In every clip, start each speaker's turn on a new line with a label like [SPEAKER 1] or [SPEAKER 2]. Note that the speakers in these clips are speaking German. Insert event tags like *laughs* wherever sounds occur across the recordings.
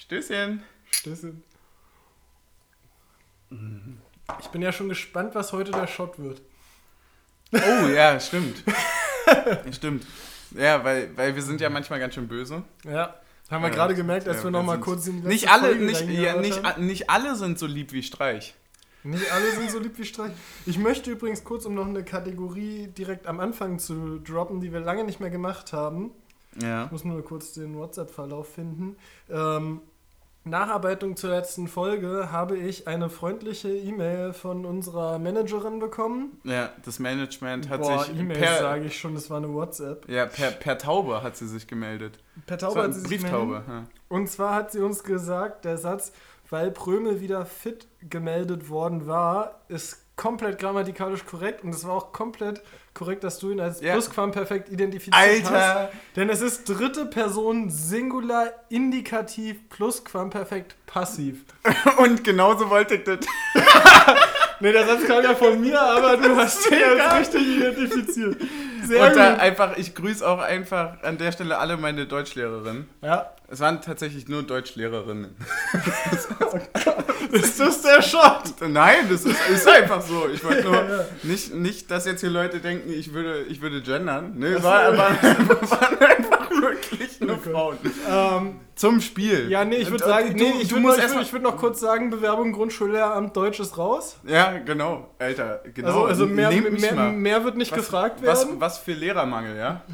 [SPEAKER 1] Stößchen.
[SPEAKER 2] Stößchen. Ich bin ja schon gespannt, was heute der Shot wird.
[SPEAKER 1] Oh, ja, stimmt. stimmt. Ja, weil, weil wir sind ja manchmal ganz schön böse.
[SPEAKER 2] Ja. Haben wir
[SPEAKER 1] Ja,
[SPEAKER 2] gerade gemerkt, als
[SPEAKER 1] ja,
[SPEAKER 2] wir noch mal
[SPEAKER 1] sind-
[SPEAKER 2] kurz in die
[SPEAKER 1] Nicht alle,
[SPEAKER 2] Folge
[SPEAKER 1] nicht, ja, nicht, nicht alle sind so lieb wie Streich.
[SPEAKER 2] Nicht alle sind so lieb wie Streich. Ich möchte übrigens kurz, um noch eine Kategorie direkt am Anfang zu droppen, die wir lange nicht mehr gemacht haben.
[SPEAKER 1] Ja.
[SPEAKER 2] Ich muss nur kurz den WhatsApp-Verlauf finden. Ähm, Nacharbeitung zur letzten Folge habe ich eine freundliche E-Mail von unserer Managerin bekommen.
[SPEAKER 1] Ja, das Management hat
[SPEAKER 2] Boah,
[SPEAKER 1] sich
[SPEAKER 2] E-Mail sage ich schon, das war eine WhatsApp.
[SPEAKER 1] ja, per, per Taube hat sie sich gemeldet.
[SPEAKER 2] Per Taube
[SPEAKER 1] war
[SPEAKER 2] hat sie sich
[SPEAKER 1] Brieftaube.
[SPEAKER 2] gemeldet.
[SPEAKER 1] Ja.
[SPEAKER 2] Und zwar hat sie uns gesagt, der Satz, weil Prömel wieder fit gemeldet worden war, ist komplett grammatikalisch korrekt und es war auch komplett korrekt, dass du ihn als
[SPEAKER 1] Ja.
[SPEAKER 2] Plusquamperfekt identifiziert hast.
[SPEAKER 1] Alter!
[SPEAKER 2] Denn es ist dritte Person Singular Indikativ Plusquamperfekt Passiv. *laughs*
[SPEAKER 1] Und genauso wollte ich das. *laughs*
[SPEAKER 2] Ne, der Satz kam ja von mir, aber du hast ihn als richtig identifiziert. Sehr
[SPEAKER 1] Und da
[SPEAKER 2] gut.
[SPEAKER 1] einfach, ich grüße auch einfach an der Stelle alle meine Deutschlehrerinnen.
[SPEAKER 2] Ja,
[SPEAKER 1] Es waren tatsächlich nur Deutschlehrerinnen. *laughs*
[SPEAKER 2] ist das der Shot?
[SPEAKER 1] Nein, das ist, ist einfach so. Ich wollte nur *laughs*
[SPEAKER 2] Ja, ja.
[SPEAKER 1] nicht, nicht, dass jetzt hier Leute denken, ich würde, ich würde gendern. Nee,
[SPEAKER 2] so.
[SPEAKER 1] war, *laughs* waren einfach wirklich nur
[SPEAKER 2] Okay.
[SPEAKER 1] Frauen.
[SPEAKER 2] Ähm,
[SPEAKER 1] Zum Spiel.
[SPEAKER 2] ja, nee, ich würde
[SPEAKER 1] Und-
[SPEAKER 2] sagen, nee, ich würde
[SPEAKER 1] musst
[SPEAKER 2] noch, ich würd, ich würd noch kurz sagen, Bewerbung Grundschullehramt Deutsch ist raus.
[SPEAKER 1] Ja, genau, Alter, genau.
[SPEAKER 2] Also, also mehr, mehr,
[SPEAKER 1] mal.
[SPEAKER 2] mehr wird nicht
[SPEAKER 1] was,
[SPEAKER 2] gefragt
[SPEAKER 1] was,
[SPEAKER 2] werden.
[SPEAKER 1] Was für Lehrermangel, ja? *laughs*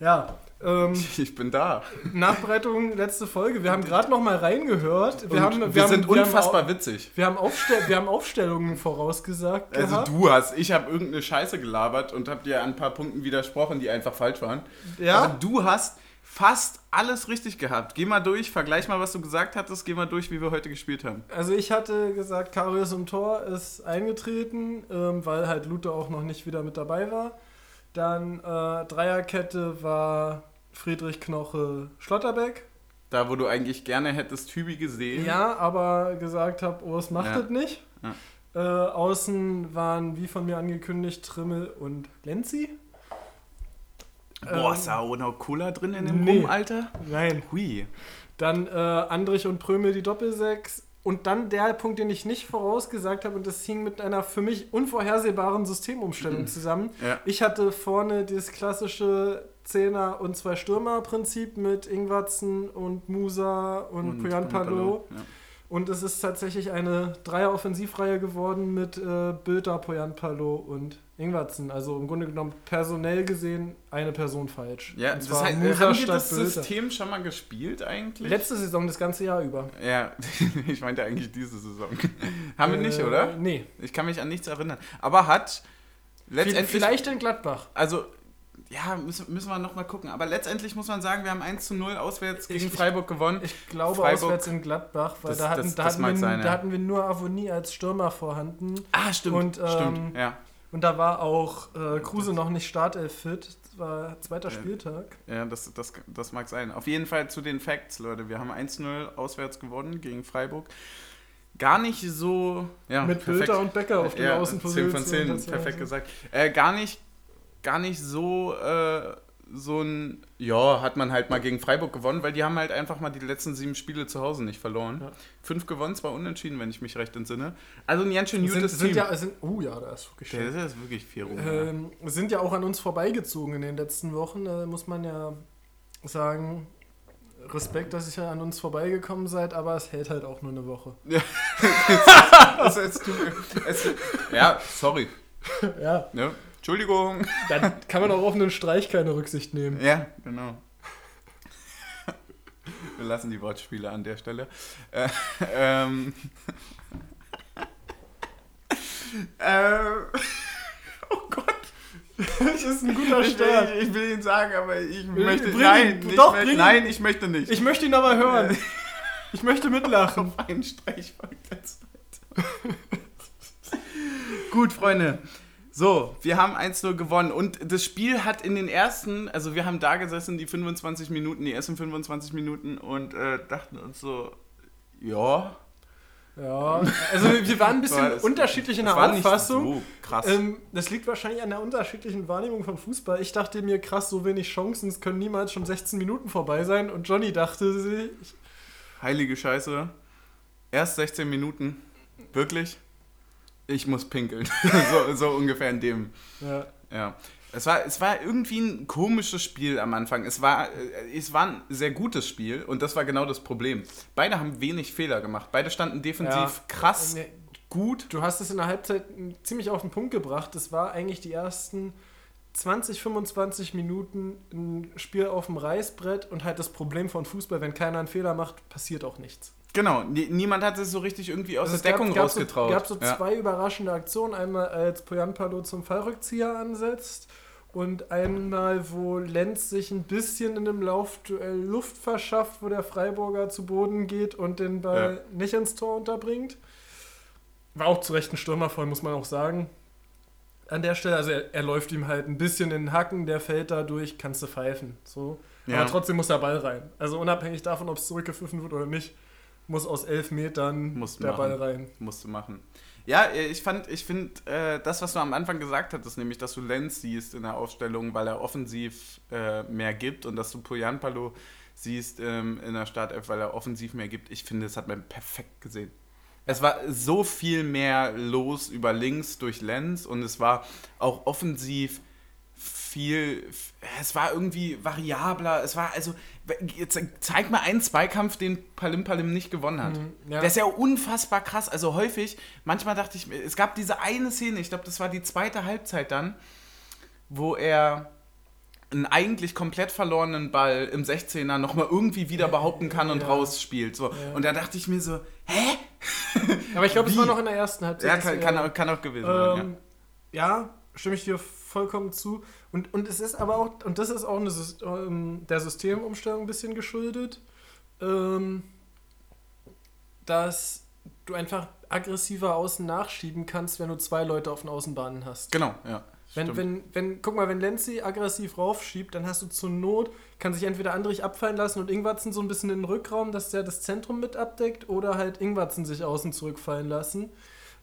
[SPEAKER 2] Ja. Ähm,
[SPEAKER 1] Ich bin da.
[SPEAKER 2] Nachbereitung, letzte Folge. Wir haben gerade noch mal reingehört. Wir, haben,
[SPEAKER 1] wir,
[SPEAKER 2] wir, haben,
[SPEAKER 1] sind
[SPEAKER 2] wir
[SPEAKER 1] unfassbar
[SPEAKER 2] Haben,
[SPEAKER 1] witzig.
[SPEAKER 2] wir, haben Aufstell, wir haben Aufstellungen vorausgesagt
[SPEAKER 1] Also
[SPEAKER 2] gehabt.
[SPEAKER 1] du hast, ich habe irgendeine Scheiße gelabert und habe dir an ein paar Punkten widersprochen, die einfach falsch waren.
[SPEAKER 2] Ja?
[SPEAKER 1] Aber du hast fast alles richtig gehabt. Geh mal durch, vergleich mal, was du gesagt hattest, geh mal durch, wie wir heute gespielt haben.
[SPEAKER 2] Also ich hatte gesagt, Karius im Tor ist eingetreten, ähm, weil halt Lute auch noch nicht wieder mit dabei war. Dann äh, Dreierkette war Friedrich Knoche Schlotterbeck.
[SPEAKER 1] Da, wo du eigentlich gerne hättest Tübi gesehen.
[SPEAKER 2] Ja, aber gesagt habe, oh, es macht
[SPEAKER 1] Ja.
[SPEAKER 2] das nicht. Äh, außen waren, wie von mir angekündigt, Trimmel und Lenzi.
[SPEAKER 1] Boah,
[SPEAKER 2] Ähm,
[SPEAKER 1] ist da auch noch Cola drin in dem
[SPEAKER 2] nee.
[SPEAKER 1] Rum, Alter?
[SPEAKER 2] Nein.
[SPEAKER 1] Hui.
[SPEAKER 2] Dann äh, Andrich und Prömel die Doppelsechs. Und dann der Punkt, den ich nicht vorausgesagt habe, und das hing mit einer für mich unvorhersehbaren Systemumstellung zusammen.
[SPEAKER 1] Ja.
[SPEAKER 2] Ich hatte vorne dieses klassische Zehner- und Zwei-Stürmer-Prinzip mit Ingwatzen und Musa und, Puyan Palo.
[SPEAKER 1] Ja.
[SPEAKER 2] Und es ist tatsächlich eine Dreier-Offensivreihe geworden mit äh, Bilder, Poyan Palo und Ingwatzen. Also im Grunde genommen personell gesehen eine Person falsch.
[SPEAKER 1] Ja,
[SPEAKER 2] Und
[SPEAKER 1] das
[SPEAKER 2] zwar
[SPEAKER 1] heißt, haben
[SPEAKER 2] statt
[SPEAKER 1] das. System schon mal gespielt eigentlich?
[SPEAKER 2] Letzte Saison das ganze Jahr über.
[SPEAKER 1] ja, *laughs* ich meinte eigentlich diese Saison. haben wir nicht,
[SPEAKER 2] Äh,
[SPEAKER 1] oder?
[SPEAKER 2] Nee.
[SPEAKER 1] Ich kann mich an nichts erinnern. Aber hat letztendlich...
[SPEAKER 2] Vielleicht in Gladbach.
[SPEAKER 1] Also, ja, müssen, müssen wir nochmal gucken. Aber letztendlich muss man sagen, wir haben 1 zu 0 auswärts gegen
[SPEAKER 2] Ich-
[SPEAKER 1] Freiburg gewonnen.
[SPEAKER 2] Ich glaube
[SPEAKER 1] Freiburg-
[SPEAKER 2] auswärts in Gladbach, weil
[SPEAKER 1] Das-
[SPEAKER 2] da, hatten,
[SPEAKER 1] das-
[SPEAKER 2] da, hatten wir,
[SPEAKER 1] sein,
[SPEAKER 2] da
[SPEAKER 1] ja.
[SPEAKER 2] hatten wir nur Avonie als Stürmer vorhanden.
[SPEAKER 1] ah, stimmt.
[SPEAKER 2] Und, ähm,
[SPEAKER 1] stimmt, ja.
[SPEAKER 2] Und da war auch äh, Kruse noch nicht Startelf fit. Das war zweiter. Spieltag.
[SPEAKER 1] Ja, das, das, das mag sein. Auf jeden Fall zu den Facts, Leute. Wir haben 1-0 auswärts gewonnen gegen Freiburg. Gar nicht so. Ja,
[SPEAKER 2] Mit Bülter und Becker auf den
[SPEAKER 1] ja,
[SPEAKER 2] Außenpositionen.
[SPEAKER 1] 10 von 10,
[SPEAKER 2] Das war
[SPEAKER 1] perfekt gesagt. Äh, gar nicht, gar nicht so, äh, so ein, ja, hat man halt mal gegen Freiburg gewonnen, weil die haben halt einfach mal die letzten sieben Spiele zu Hause nicht verloren.
[SPEAKER 2] Ja.
[SPEAKER 1] Fünf gewonnen, zwei unentschieden, wenn ich mich recht entsinne. Also ein ganz schön
[SPEAKER 2] Sind,
[SPEAKER 1] gutes
[SPEAKER 2] sind
[SPEAKER 1] Team.
[SPEAKER 2] ja, sind, oh ja, da ist wirklich schön.
[SPEAKER 1] ist wirklich viel rum.
[SPEAKER 2] Ähm, sind ja auch an uns vorbeigezogen in den letzten Wochen. Da muss man ja sagen, Respekt, dass ihr an uns vorbeigekommen seid, aber es hält halt auch nur eine Woche.
[SPEAKER 1] es, tut mir- es, ja, sorry.
[SPEAKER 2] ja,
[SPEAKER 1] Ne? Entschuldigung.
[SPEAKER 2] dann kann man auch auf einen Streich keine Rücksicht nehmen.
[SPEAKER 1] Ja, genau. Wir lassen die Wortspiele an der Stelle. Äh, ähm, äh, oh Gott.
[SPEAKER 2] Das ist ein guter
[SPEAKER 1] Ich
[SPEAKER 2] Start.
[SPEAKER 1] will, ich will ihn sagen, aber ich möchte.
[SPEAKER 2] bring
[SPEAKER 1] nein,
[SPEAKER 2] ihn.
[SPEAKER 1] ich
[SPEAKER 2] Doch,
[SPEAKER 1] möchte, nein, ich möchte nicht.
[SPEAKER 2] Ich möchte ihn aber hören. Ich möchte mitlachen.
[SPEAKER 1] auf einen Streich folgt der zweite. Gut, Freunde. So, wir haben 1-0 gewonnen und das Spiel hat in den ersten, also wir haben da gesessen, die 25 Minuten, die ersten 25 Minuten und äh, dachten uns so, ja.
[SPEAKER 2] Ja, also wir waren ein *laughs* bisschen
[SPEAKER 1] war-
[SPEAKER 2] unterschiedlich in der Auffassung.
[SPEAKER 1] so krass.
[SPEAKER 2] Ähm, das liegt wahrscheinlich an der unterschiedlichen Wahrnehmung von Fußball. Ich dachte mir, krass, so wenig Chancen, es können niemals schon 16 Minuten vorbei sein. Und Johnny dachte sich,
[SPEAKER 1] heilige Scheiße. Erst 16 Minuten. Wirklich? Ich muss pinkeln. *laughs* so, so ungefähr in dem.
[SPEAKER 2] Ja.
[SPEAKER 1] Ja. Es war, es war irgendwie ein komisches Spiel am Anfang. Es war, äh, es war ein sehr gutes Spiel und das war genau das Problem. Beide haben wenig Fehler gemacht. Beide standen defensiv
[SPEAKER 2] Ja.
[SPEAKER 1] krass
[SPEAKER 2] Nee,
[SPEAKER 1] gut.
[SPEAKER 2] Du hast es in der Halbzeit ziemlich auf den Punkt gebracht. Es war eigentlich die ersten 20, 25 Minuten ein Spiel auf dem Reißbrett und halt das Problem von Fußball, wenn keiner einen Fehler macht, passiert auch nichts.
[SPEAKER 1] Genau, nie- niemand hat sich so richtig irgendwie aus
[SPEAKER 2] Also
[SPEAKER 1] der
[SPEAKER 2] es
[SPEAKER 1] Deckung
[SPEAKER 2] gab,
[SPEAKER 1] rausgetraut.
[SPEAKER 2] gab so, gab so
[SPEAKER 1] ja.
[SPEAKER 2] zwei überraschende Aktionen. Einmal als Poyanpalo zum Fallrückzieher ansetzt und einmal, wo Lenz sich ein bisschen in einem Laufduell Luft verschafft, wo der Freiburger zu Boden geht und den Ball nicht ins Tor unterbringt. War auch zu Recht ein Stürmerfall, muss man auch sagen. An der Stelle, also er, er läuft ihm halt ein bisschen in den Hacken, der fällt da durch, kannst du pfeifen. So.
[SPEAKER 1] Ja.
[SPEAKER 2] Aber trotzdem muss der Ball rein. Also unabhängig davon, ob es zurückgepfiffen wird oder nicht, muss aus elf Metern
[SPEAKER 1] Musst
[SPEAKER 2] der
[SPEAKER 1] machen.
[SPEAKER 2] Ball rein.
[SPEAKER 1] musst du machen. Ja, äh, ich fand, ich finde, äh, das, was du am Anfang gesagt hattest, nämlich, dass du Lenz siehst in der Aufstellung, weil er offensiv äh, mehr gibt und dass du Poyanpalo siehst ähm, in der Startelf, weil er offensiv mehr gibt. Ich finde, das hat man perfekt gesehen. Es war so viel mehr los über links durch Lenz und es war auch offensiv viel, es war irgendwie variabler, es war also, jetzt zeig mal einen Zweikampf, den Palim Palim nicht gewonnen hat.
[SPEAKER 2] Mhm, ja.
[SPEAKER 1] Der ist ja unfassbar krass, also häufig, manchmal dachte ich, mir, es gab diese eine Szene, ich glaube, das war die zweite Halbzeit dann, wo er einen eigentlich komplett verlorenen Ball im 16er nochmal irgendwie wieder behaupten kann und
[SPEAKER 2] Ja.
[SPEAKER 1] rausspielt. So.
[SPEAKER 2] Ja.
[SPEAKER 1] Und da dachte ich mir so, hä?
[SPEAKER 2] Aber ich glaube, es war noch in der ersten Halbzeit.
[SPEAKER 1] Ja, kann, kann, auch, kann auch gewesen sein.
[SPEAKER 2] ähm, ja, stimme ich dir vollkommen zu. Und, und es ist aber auch, und das ist auch eine, ähm, der Systemumstellung ein bisschen geschuldet, ähm, dass du einfach aggressiver außen nachschieben kannst, wenn du zwei Leute auf den Außenbahnen hast.
[SPEAKER 1] Genau, ja.
[SPEAKER 2] Wenn,
[SPEAKER 1] stimmt.
[SPEAKER 2] wenn, wenn, guck mal, wenn Lenzi aggressiv raufschiebt, dann hast du zur Not, kann sich entweder Andrich abfallen lassen und Ingwatzen so ein bisschen in den Rückraum, dass der das Zentrum mit abdeckt, oder halt Ingwatzen sich außen zurückfallen lassen.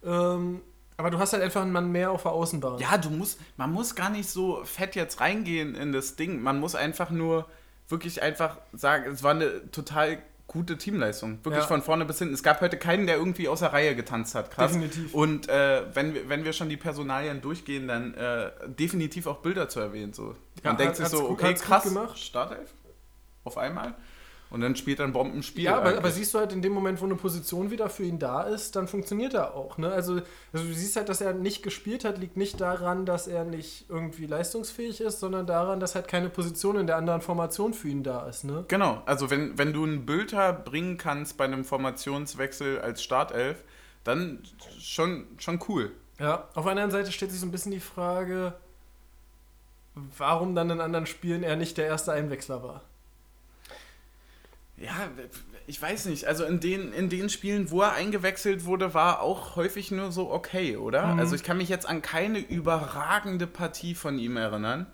[SPEAKER 2] Ähm, aber du hast halt einfach einen Mann mehr auf der Außenbahn.
[SPEAKER 1] Ja, du musst, man muss gar nicht so fett jetzt reingehen in das Ding. Man muss einfach nur wirklich einfach sagen, es war eine total gute Teamleistung. Wirklich
[SPEAKER 2] Ja.
[SPEAKER 1] von vorne bis hinten. Es gab heute keinen, der irgendwie aus der Reihe getanzt hat. Krass.
[SPEAKER 2] Definitiv.
[SPEAKER 1] Und äh, wenn, wir, wenn wir schon die Personalien durchgehen, dann äh, definitiv auch Bilder zu erwähnen. So. Man
[SPEAKER 2] Ja,
[SPEAKER 1] denkt sich
[SPEAKER 2] hat's
[SPEAKER 1] so, okay, krass,
[SPEAKER 2] gemacht.
[SPEAKER 1] Startelf. Auf einmal. Und dann spielt er ein Bombenspiel.
[SPEAKER 2] Ja, aber, aber siehst du halt in dem Moment, wo eine Position wieder für ihn da ist, dann funktioniert er auch. Ne? Also, also du siehst halt, dass er nicht gespielt hat, liegt nicht daran, dass er nicht irgendwie leistungsfähig ist, sondern daran, dass halt keine Position in der anderen Formation für ihn da ist. Ne?
[SPEAKER 1] Genau, also wenn, wenn du einen Bülter bringen kannst bei einem Formationswechsel als Startelf, dann schon, schon cool.
[SPEAKER 2] Ja, auf der anderen Seite stellt sich so ein bisschen die Frage, warum dann in anderen Spielen er nicht der erste Einwechsler war.
[SPEAKER 1] Ja, ich weiß nicht. Also in den, in den Spielen, wo er eingewechselt wurde, war auch häufig nur so okay, oder?
[SPEAKER 2] Mhm.
[SPEAKER 1] Also ich kann mich jetzt an keine überragende Partie von ihm erinnern.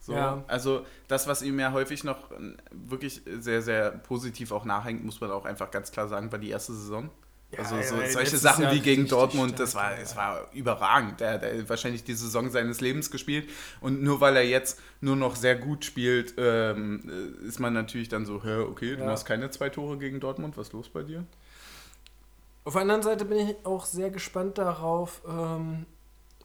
[SPEAKER 1] So,
[SPEAKER 2] Ja.
[SPEAKER 1] Also das, was ihm ja häufig noch wirklich sehr, sehr positiv auch nachhängt, muss man auch einfach ganz klar sagen, war die erste Saison.
[SPEAKER 2] Ja,
[SPEAKER 1] also so,
[SPEAKER 2] ja,
[SPEAKER 1] solche Sachen
[SPEAKER 2] Jahr
[SPEAKER 1] wie gegen Dortmund,
[SPEAKER 2] stark,
[SPEAKER 1] das war,
[SPEAKER 2] ja.
[SPEAKER 1] es war überragend. Der hat wahrscheinlich die Saison seines Lebens gespielt. Und nur weil er jetzt nur noch sehr gut spielt, ähm, äh, ist man natürlich dann so, hä, okay, du machst keine zwei Tore gegen Dortmund, was ist los bei dir?
[SPEAKER 2] Auf der anderen Seite bin ich auch sehr gespannt darauf, ähm,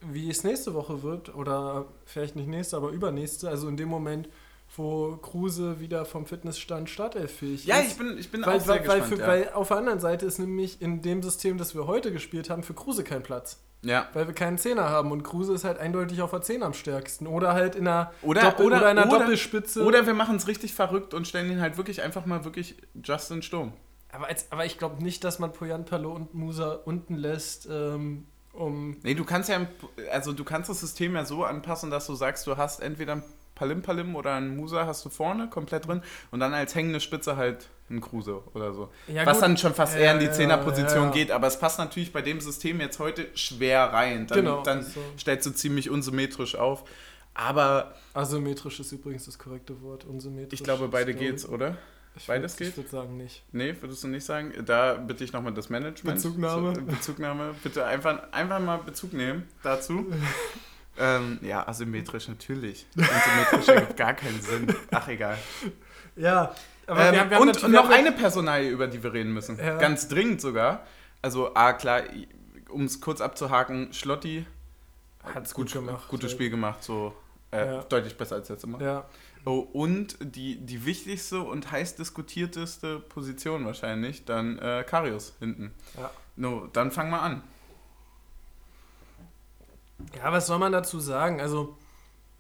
[SPEAKER 2] wie es nächste Woche wird. Oder vielleicht nicht nächste, aber übernächste. Also in dem Moment, wo Kruse wieder vom Fitnessstand startelffähig
[SPEAKER 1] Ja,
[SPEAKER 2] ist.
[SPEAKER 1] ich bin, ich bin
[SPEAKER 2] weil,
[SPEAKER 1] auch sehr
[SPEAKER 2] weil, weil,
[SPEAKER 1] gespannt.
[SPEAKER 2] für,
[SPEAKER 1] ja.
[SPEAKER 2] weil auf der anderen Seite ist nämlich in dem System, das wir heute gespielt haben, für Kruse kein Platz.
[SPEAKER 1] ja.
[SPEAKER 2] Weil wir keinen Zehner haben und Kruse ist halt eindeutig auf der Zehn am stärksten. Oder halt in einer,
[SPEAKER 1] Oder-
[SPEAKER 2] Doppel
[SPEAKER 1] oder-
[SPEAKER 2] oder in einer
[SPEAKER 1] oder-
[SPEAKER 2] Doppelspitze.
[SPEAKER 1] Oder wir machen es richtig verrückt und stellen ihn halt wirklich einfach mal wirklich Justin Sturm.
[SPEAKER 2] aber, als, aber ich glaube nicht, dass man Poyan Palo und Musa unten lässt, ähm, um.
[SPEAKER 1] Nee, du kannst ja, also du kannst das System ja so anpassen, dass du sagst, du hast entweder Palim Palim oder ein Musa hast du vorne komplett drin und dann als hängende Spitze halt ein Kruse oder so.
[SPEAKER 2] Ja,
[SPEAKER 1] Was
[SPEAKER 2] gut.
[SPEAKER 1] dann schon fast
[SPEAKER 2] Ja,
[SPEAKER 1] eher in die Zehnerposition
[SPEAKER 2] ja.
[SPEAKER 1] geht, aber es passt natürlich bei dem System jetzt heute schwer rein. Dann,
[SPEAKER 2] Genau,
[SPEAKER 1] dann
[SPEAKER 2] so.
[SPEAKER 1] stellst du ziemlich unsymmetrisch auf. Aber
[SPEAKER 2] Asymmetrisch ist übrigens das korrekte Wort. Unsymmetrisch.
[SPEAKER 1] ich glaube, beide
[SPEAKER 2] ist,
[SPEAKER 1] geht's, oder?
[SPEAKER 2] ich
[SPEAKER 1] beides geht?
[SPEAKER 2] Ich würde sagen nicht.
[SPEAKER 1] Nee, würdest du nicht sagen? Da bitte ich nochmal das Management.
[SPEAKER 2] Bezugnahme.
[SPEAKER 1] Bezugnahme. Bitte einfach, einfach mal Bezug nehmen dazu. *laughs* ähm, ja, asymmetrisch natürlich. Unsymmetrisch ergibt *laughs* gar keinen Sinn. Ach, egal.
[SPEAKER 2] Ja, Aber
[SPEAKER 1] Ähm,
[SPEAKER 2] wir haben- wir haben
[SPEAKER 1] und
[SPEAKER 2] wir
[SPEAKER 1] noch eine Personalie, über die wir reden müssen.
[SPEAKER 2] Ja.
[SPEAKER 1] Ganz dringend sogar. Also, ah, klar, um es kurz abzuhaken, Schlotti
[SPEAKER 2] Hat's gut gemacht.
[SPEAKER 1] Gutes Spiel gemacht, so äh,
[SPEAKER 2] Ja.
[SPEAKER 1] deutlich besser als letztes Mal.
[SPEAKER 2] Ja.
[SPEAKER 1] Oh, und die, die wichtigste und heiß diskutierteste Position wahrscheinlich, dann äh, Karius hinten.
[SPEAKER 2] Ja.
[SPEAKER 1] No, dann fang mal an.
[SPEAKER 2] Ja, was soll man dazu sagen? Also,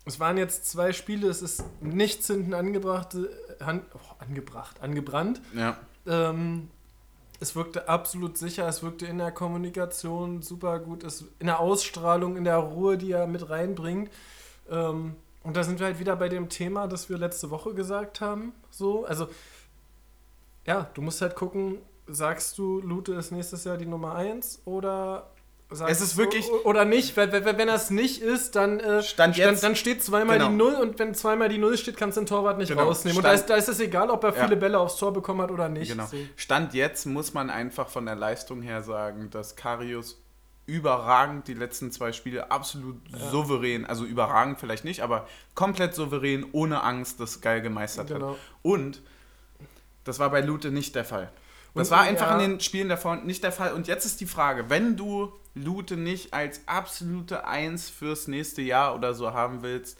[SPEAKER 2] es waren jetzt zwei Spiele, es ist nichts hinten angebracht, äh, an, oh, angebracht, angebrannt.
[SPEAKER 1] Ja.
[SPEAKER 2] Ähm, es wirkte absolut sicher, es wirkte in der Kommunikation super gut, es, in der Ausstrahlung, in der Ruhe, die er mit reinbringt. Ähm, und da sind wir halt wieder bei dem Thema, das wir letzte Woche gesagt haben. So, also, ja, du musst halt gucken, sagst du, Lute ist nächstes Jahr die Nummer 1 oder sagst
[SPEAKER 1] Es ist wirklich-
[SPEAKER 2] oder nicht, wenn, wenn, wenn das nicht ist, dann, äh,
[SPEAKER 1] Stand jetzt-
[SPEAKER 2] dann steht zweimal
[SPEAKER 1] Genau.
[SPEAKER 2] die Null und wenn zweimal die Null steht, kannst du den Torwart nicht
[SPEAKER 1] Genau.
[SPEAKER 2] rausnehmen. Und
[SPEAKER 1] Stand-
[SPEAKER 2] da ist, da ist es egal, ob er
[SPEAKER 1] Ja.
[SPEAKER 2] viele Bälle aufs Tor bekommen hat oder nicht.
[SPEAKER 1] Genau. Stand jetzt muss man einfach von der Leistung her sagen, dass Karius überragend die letzten zwei Spiele absolut souverän, also überragend vielleicht nicht, aber komplett souverän, ohne Angst, das geil gemeistert
[SPEAKER 2] Genau.
[SPEAKER 1] hat. Und das war bei Lute nicht der Fall. Das
[SPEAKER 2] Und-
[SPEAKER 1] war einfach
[SPEAKER 2] ja.
[SPEAKER 1] in den Spielen davor nicht der Fall. Und jetzt ist die Frage, wenn du Lute nicht als absolute Eins fürs nächste Jahr oder so haben willst,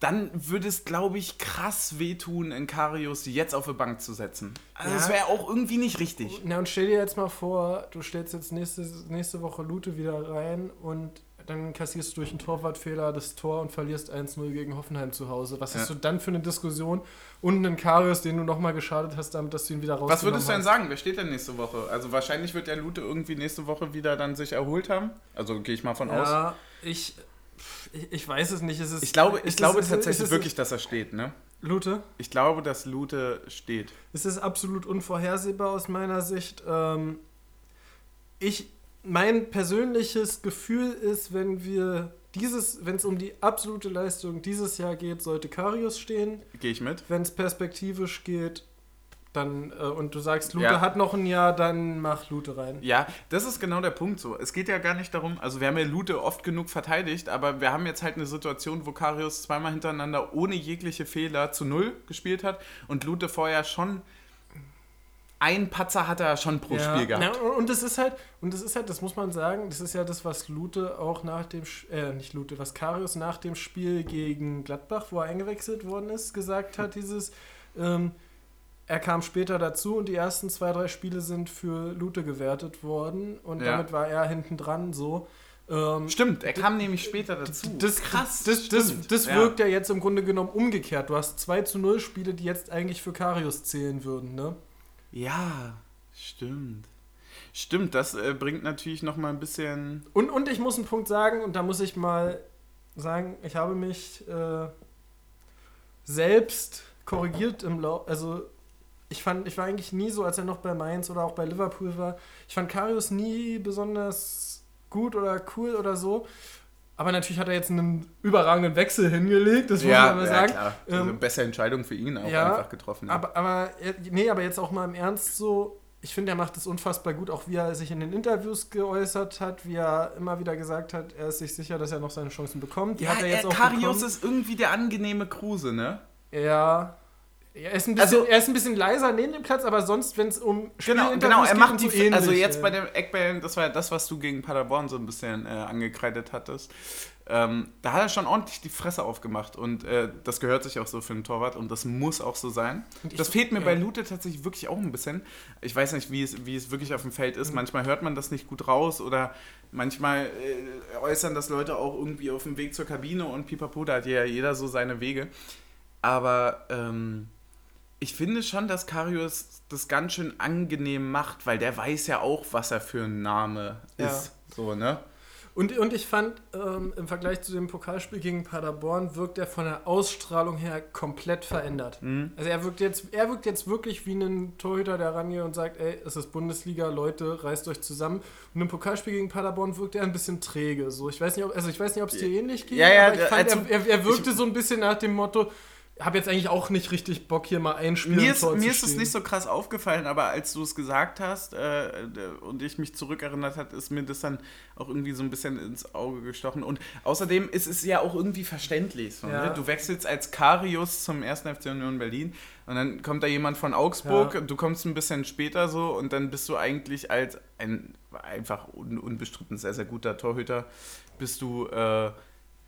[SPEAKER 1] dann würde es, glaube ich, krass wehtun, in Karius jetzt auf die Bank zu setzen. Also
[SPEAKER 2] Ja.
[SPEAKER 1] das wäre auch irgendwie nicht richtig.
[SPEAKER 2] Na und stell dir jetzt mal vor, du stellst jetzt nächste, nächste Woche Lute wieder rein und dann kassierst du durch einen Torwartfehler das Tor und verlierst 1-0 gegen Hoffenheim zu Hause. Was hast
[SPEAKER 1] Ja.
[SPEAKER 2] du dann für eine Diskussion? Und einen Karius, den du nochmal geschadet hast, damit dass du ihn wieder rausgenommen
[SPEAKER 1] Was würdest du denn
[SPEAKER 2] hast.
[SPEAKER 1] sagen? Wer steht denn nächste Woche? Also wahrscheinlich wird der Lute irgendwie nächste Woche wieder dann sich erholt haben. Also gehe ich mal von aus.
[SPEAKER 2] Ja, ich, ich, ich weiß es nicht. Es
[SPEAKER 1] Ich glaube, ich glaube
[SPEAKER 2] es-
[SPEAKER 1] tatsächlich
[SPEAKER 2] es-
[SPEAKER 1] wirklich, dass er steht, ne?
[SPEAKER 2] Lute?
[SPEAKER 1] Ich glaube, dass Lute steht.
[SPEAKER 2] Es ist absolut unvorhersehbar aus meiner Sicht. Ähm, ich, mein persönliches Gefühl ist, wenn wir dieses, wenn es um die absolute Leistung dieses Jahr geht, sollte Karius stehen.
[SPEAKER 1] Gehe ich mit.
[SPEAKER 2] Wenn es perspektivisch geht, dann äh, und du sagst, Lute
[SPEAKER 1] Ja.
[SPEAKER 2] hat noch ein Jahr, dann mach Lute rein.
[SPEAKER 1] Ja, das ist genau der Punkt so. Es geht ja gar nicht darum, also wir haben ja Lute oft genug verteidigt, aber wir haben jetzt halt eine Situation, wo Karius zweimal hintereinander ohne jegliche Fehler zu null gespielt hat und Lute vorher schon ein Patzer hat er schon pro Spiel gehabt.
[SPEAKER 2] Ja, und- das ist halt, und das ist halt, das muss man sagen, das ist ja das, was Lute auch nach dem, äh, nicht Lute, was Karius nach dem Spiel gegen Gladbach, wo er eingewechselt worden ist, gesagt hat, dieses, ähm, er kam später dazu und die ersten zwei, drei Spiele sind für Lute gewertet worden und
[SPEAKER 1] Ja.
[SPEAKER 2] damit war er hinten dran so. Ähm,
[SPEAKER 1] Stimmt, er kam nämlich später dazu.
[SPEAKER 2] das,
[SPEAKER 1] krass.
[SPEAKER 2] Das, das, das
[SPEAKER 1] Ja.
[SPEAKER 2] wirkt ja jetzt im Grunde genommen umgekehrt. Du hast 2 zu 0 Spiele, die jetzt eigentlich für Karius zählen würden, ne?
[SPEAKER 1] Ja, stimmt. Stimmt, das äh, bringt natürlich noch mal ein bisschen.
[SPEAKER 2] Und, und ich muss einen Punkt sagen, und da muss ich mal sagen, ich habe mich äh, selbst korrigiert im Lauf. Also, ich fand, ich war eigentlich nie so, als er noch bei Mainz oder auch bei Liverpool war. Ich fand Karius nie besonders gut oder cool oder so. Aber natürlich hat er jetzt einen überragenden Wechsel hingelegt, das muss man mal sagen.
[SPEAKER 1] klar. Also
[SPEAKER 2] Ähm,
[SPEAKER 1] bessere Entscheidung für ihn auch
[SPEAKER 2] ja,
[SPEAKER 1] einfach getroffen.
[SPEAKER 2] Aber, aber, nee, aber jetzt auch mal im Ernst so, ich finde, er macht es unfassbar gut, auch wie er sich in den Interviews geäußert hat, wie er immer wieder gesagt hat, er ist sich sicher, dass er noch seine Chancen bekommt. Die
[SPEAKER 1] ja,
[SPEAKER 2] hat er jetzt
[SPEAKER 1] äh,
[SPEAKER 2] auch
[SPEAKER 1] Karius
[SPEAKER 2] bekommen.
[SPEAKER 1] ist irgendwie der angenehme Kruse, ne?
[SPEAKER 2] Ja. Er ist, ein bisschen,
[SPEAKER 1] Also-
[SPEAKER 2] er ist ein bisschen leiser neben dem Platz, aber sonst, wenn es um
[SPEAKER 1] Genau, genau, er macht die,
[SPEAKER 2] so ähnlich,
[SPEAKER 1] also jetzt
[SPEAKER 2] äh,
[SPEAKER 1] bei den Eckbällen, das war ja das, was du gegen Paderborn so ein bisschen äh, angekreidet hattest. Ähm, da hat er schon ordentlich die Fresse aufgemacht und äh, das gehört sich auch so für einen Torwart und das muss auch so sein.
[SPEAKER 2] Ich-
[SPEAKER 1] Das fehlt mir
[SPEAKER 2] ja.
[SPEAKER 1] bei Lute tatsächlich wirklich auch ein bisschen. Ich weiß nicht, wie es, wie es wirklich auf dem Feld
[SPEAKER 2] Mhm.
[SPEAKER 1] ist. Manchmal hört man das nicht gut raus oder manchmal äh, äußern das Leute auch irgendwie auf dem Weg zur Kabine und pipapo, da hat ja jeder so seine Wege. Aber ähm, ich finde schon, dass Karius das ganz schön angenehm macht, weil der weiß ja auch, was er für ein Name
[SPEAKER 2] Ja.
[SPEAKER 1] ist. So, ne?
[SPEAKER 2] Und, und ich fand, ähm, im Vergleich zu dem Pokalspiel gegen Paderborn wirkt er von der Ausstrahlung her komplett verändert.
[SPEAKER 1] Mhm.
[SPEAKER 2] Also er wirkt jetzt, er wirkt jetzt wirklich wie ein Torhüter, der rangeht und sagt, ey, es ist Bundesliga, Leute, reißt euch zusammen. Und im Pokalspiel gegen Paderborn wirkt er ein bisschen träge. So, ich weiß nicht, ob, also ich weiß nicht, ob es dir ähnlich geht,
[SPEAKER 1] Ja, ja,
[SPEAKER 2] aber ich fand,
[SPEAKER 1] also-
[SPEAKER 2] er, er, er wirkte so ein bisschen nach dem Motto, habe jetzt eigentlich auch nicht richtig Bock, hier mal ein Spiel
[SPEAKER 1] Mir ist, mir ist es nicht so krass aufgefallen, aber als du es gesagt hast äh, und ich mich zurückerinnert hat, ist mir das dann auch irgendwie so ein bisschen ins Auge gestochen. Und außerdem ist es ja auch irgendwie verständlich. So,
[SPEAKER 2] Ja.
[SPEAKER 1] ne? Du wechselst als Karius zum 1. FC Union Berlin und dann kommt da jemand von Augsburg,
[SPEAKER 2] Ja.
[SPEAKER 1] du kommst ein bisschen später so und dann bist du eigentlich als ein einfach un unbestritten sehr, sehr guter Torhüter, bist du äh,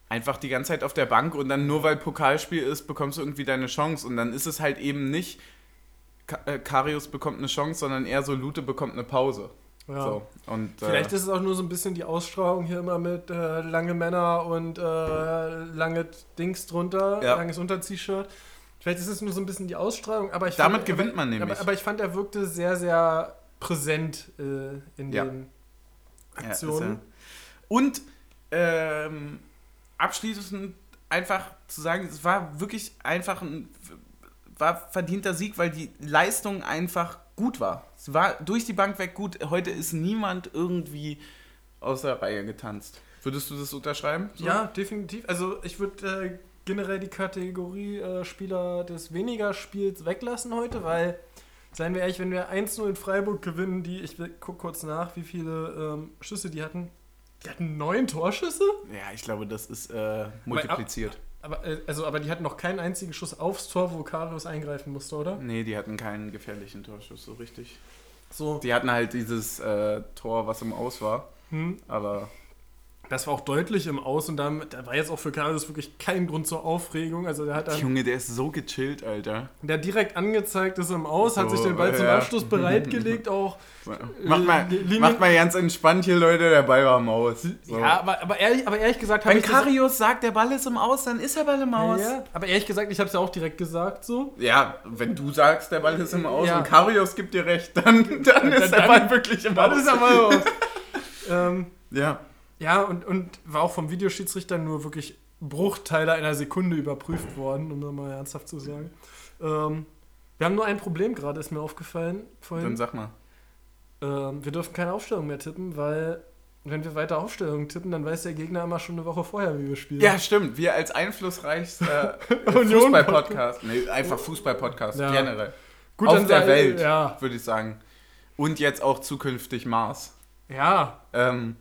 [SPEAKER 1] einfach die ganze Zeit auf der Bank und dann nur weil Pokalspiel ist, bekommst du irgendwie deine Chance und dann ist es halt eben nicht äh, Karius bekommt eine Chance, sondern eher so Lute bekommt eine Pause.
[SPEAKER 2] Ja.
[SPEAKER 1] So. Und, äh,
[SPEAKER 2] Vielleicht ist es auch nur so ein bisschen die Ausstrahlung hier immer mit äh, lange Männer und äh, lange Dings drunter,
[SPEAKER 1] Ja.
[SPEAKER 2] langes Untert-Shirt. Vielleicht ist es nur so ein bisschen die Ausstrahlung, aber ich
[SPEAKER 1] Damit
[SPEAKER 2] fand,
[SPEAKER 1] gewinnt man nämlich.
[SPEAKER 2] Aber, aber ich fand, er wirkte sehr, sehr präsent äh, in
[SPEAKER 1] Ja.
[SPEAKER 2] den Aktionen.
[SPEAKER 1] Und ähm, abschließend einfach zu sagen, es war wirklich einfach ein war verdienter Sieg, weil die Leistung einfach gut war. Es war durch die Bank weg gut. Heute ist niemand irgendwie aus der Reihe getanzt. Würdest du das unterschreiben? So?
[SPEAKER 2] Ja, definitiv. Also ich würde äh, generell die Kategorie äh, Spieler des weniger Spiels weglassen heute, weil, seien wir ehrlich, wenn wir 1-0 in Freiburg gewinnen, die, ich will- guck kurz nach, wie viele ähm, Schüsse die hatten. Die hatten neun Torschüsse?
[SPEAKER 1] Ja, ich glaube, das ist äh, multipliziert.
[SPEAKER 2] Aber, äh, also, aber die hatten noch keinen einzigen Schuss aufs Tor, wo Karius eingreifen musste, oder?
[SPEAKER 1] Nee, die hatten keinen gefährlichen Torschuss, so richtig.
[SPEAKER 2] So.
[SPEAKER 1] Die hatten halt dieses äh, Tor, was im Aus war.
[SPEAKER 2] Hm.
[SPEAKER 1] Aber
[SPEAKER 2] Das war auch deutlich im Aus und damit, da war jetzt auch für Karius wirklich kein Grund zur Aufregung. Also der hat dann
[SPEAKER 1] Junge, der ist so gechillt, Alter.
[SPEAKER 2] Der hat direkt angezeigt ist im Aus, hat
[SPEAKER 1] So,
[SPEAKER 2] sich den Ball zum
[SPEAKER 1] ja.
[SPEAKER 2] Abschluss bereitgelegt *laughs* auch.
[SPEAKER 1] Macht mal,
[SPEAKER 2] Äh, Linien-
[SPEAKER 1] macht mal ganz entspannt hier, Leute, der Ball war im Aus. So.
[SPEAKER 2] Ja, aber, aber, ehrlich, aber ehrlich gesagt habe
[SPEAKER 1] Wenn
[SPEAKER 2] ich das-
[SPEAKER 1] Karius sagt, der Ball ist im Aus, dann ist der Ball im Aus.
[SPEAKER 2] Ja, aber ehrlich gesagt, ich habe es ja auch direkt gesagt so.
[SPEAKER 1] Ja, wenn du sagst, der Ball ist im Aus
[SPEAKER 2] Ja.
[SPEAKER 1] und Karius gibt dir recht, dann, dann ist der
[SPEAKER 2] dann-
[SPEAKER 1] Ball wirklich im
[SPEAKER 2] Dann
[SPEAKER 1] Aus.
[SPEAKER 2] ist er mal *laughs* aus. ähm,
[SPEAKER 1] Ja.
[SPEAKER 2] Ja, und, und war auch vom Videoschiedsrichter nur wirklich Bruchteile einer Sekunde überprüft worden, um das mal ernsthaft zu sagen. Ähm, wir haben nur ein Problem gerade, ist mir aufgefallen vorhin.
[SPEAKER 1] Dann sag mal.
[SPEAKER 2] Ähm, wir dürfen keine Aufstellung mehr tippen, weil wenn wir weiter Aufstellungen tippen, dann weiß der Gegner immer schon eine Woche vorher, wie wir spielen.
[SPEAKER 1] Ja, stimmt. Wir als einflussreichster *laughs*
[SPEAKER 2] Union-
[SPEAKER 1] Fußball-Podcast, nee, einfach Fußball-Podcast
[SPEAKER 2] Ja.
[SPEAKER 1] generell.
[SPEAKER 2] Gut,
[SPEAKER 1] Auf der Welt,
[SPEAKER 2] Ja.
[SPEAKER 1] würde ich sagen. Und jetzt auch zukünftig Mars.
[SPEAKER 2] ja,
[SPEAKER 1] Ähm,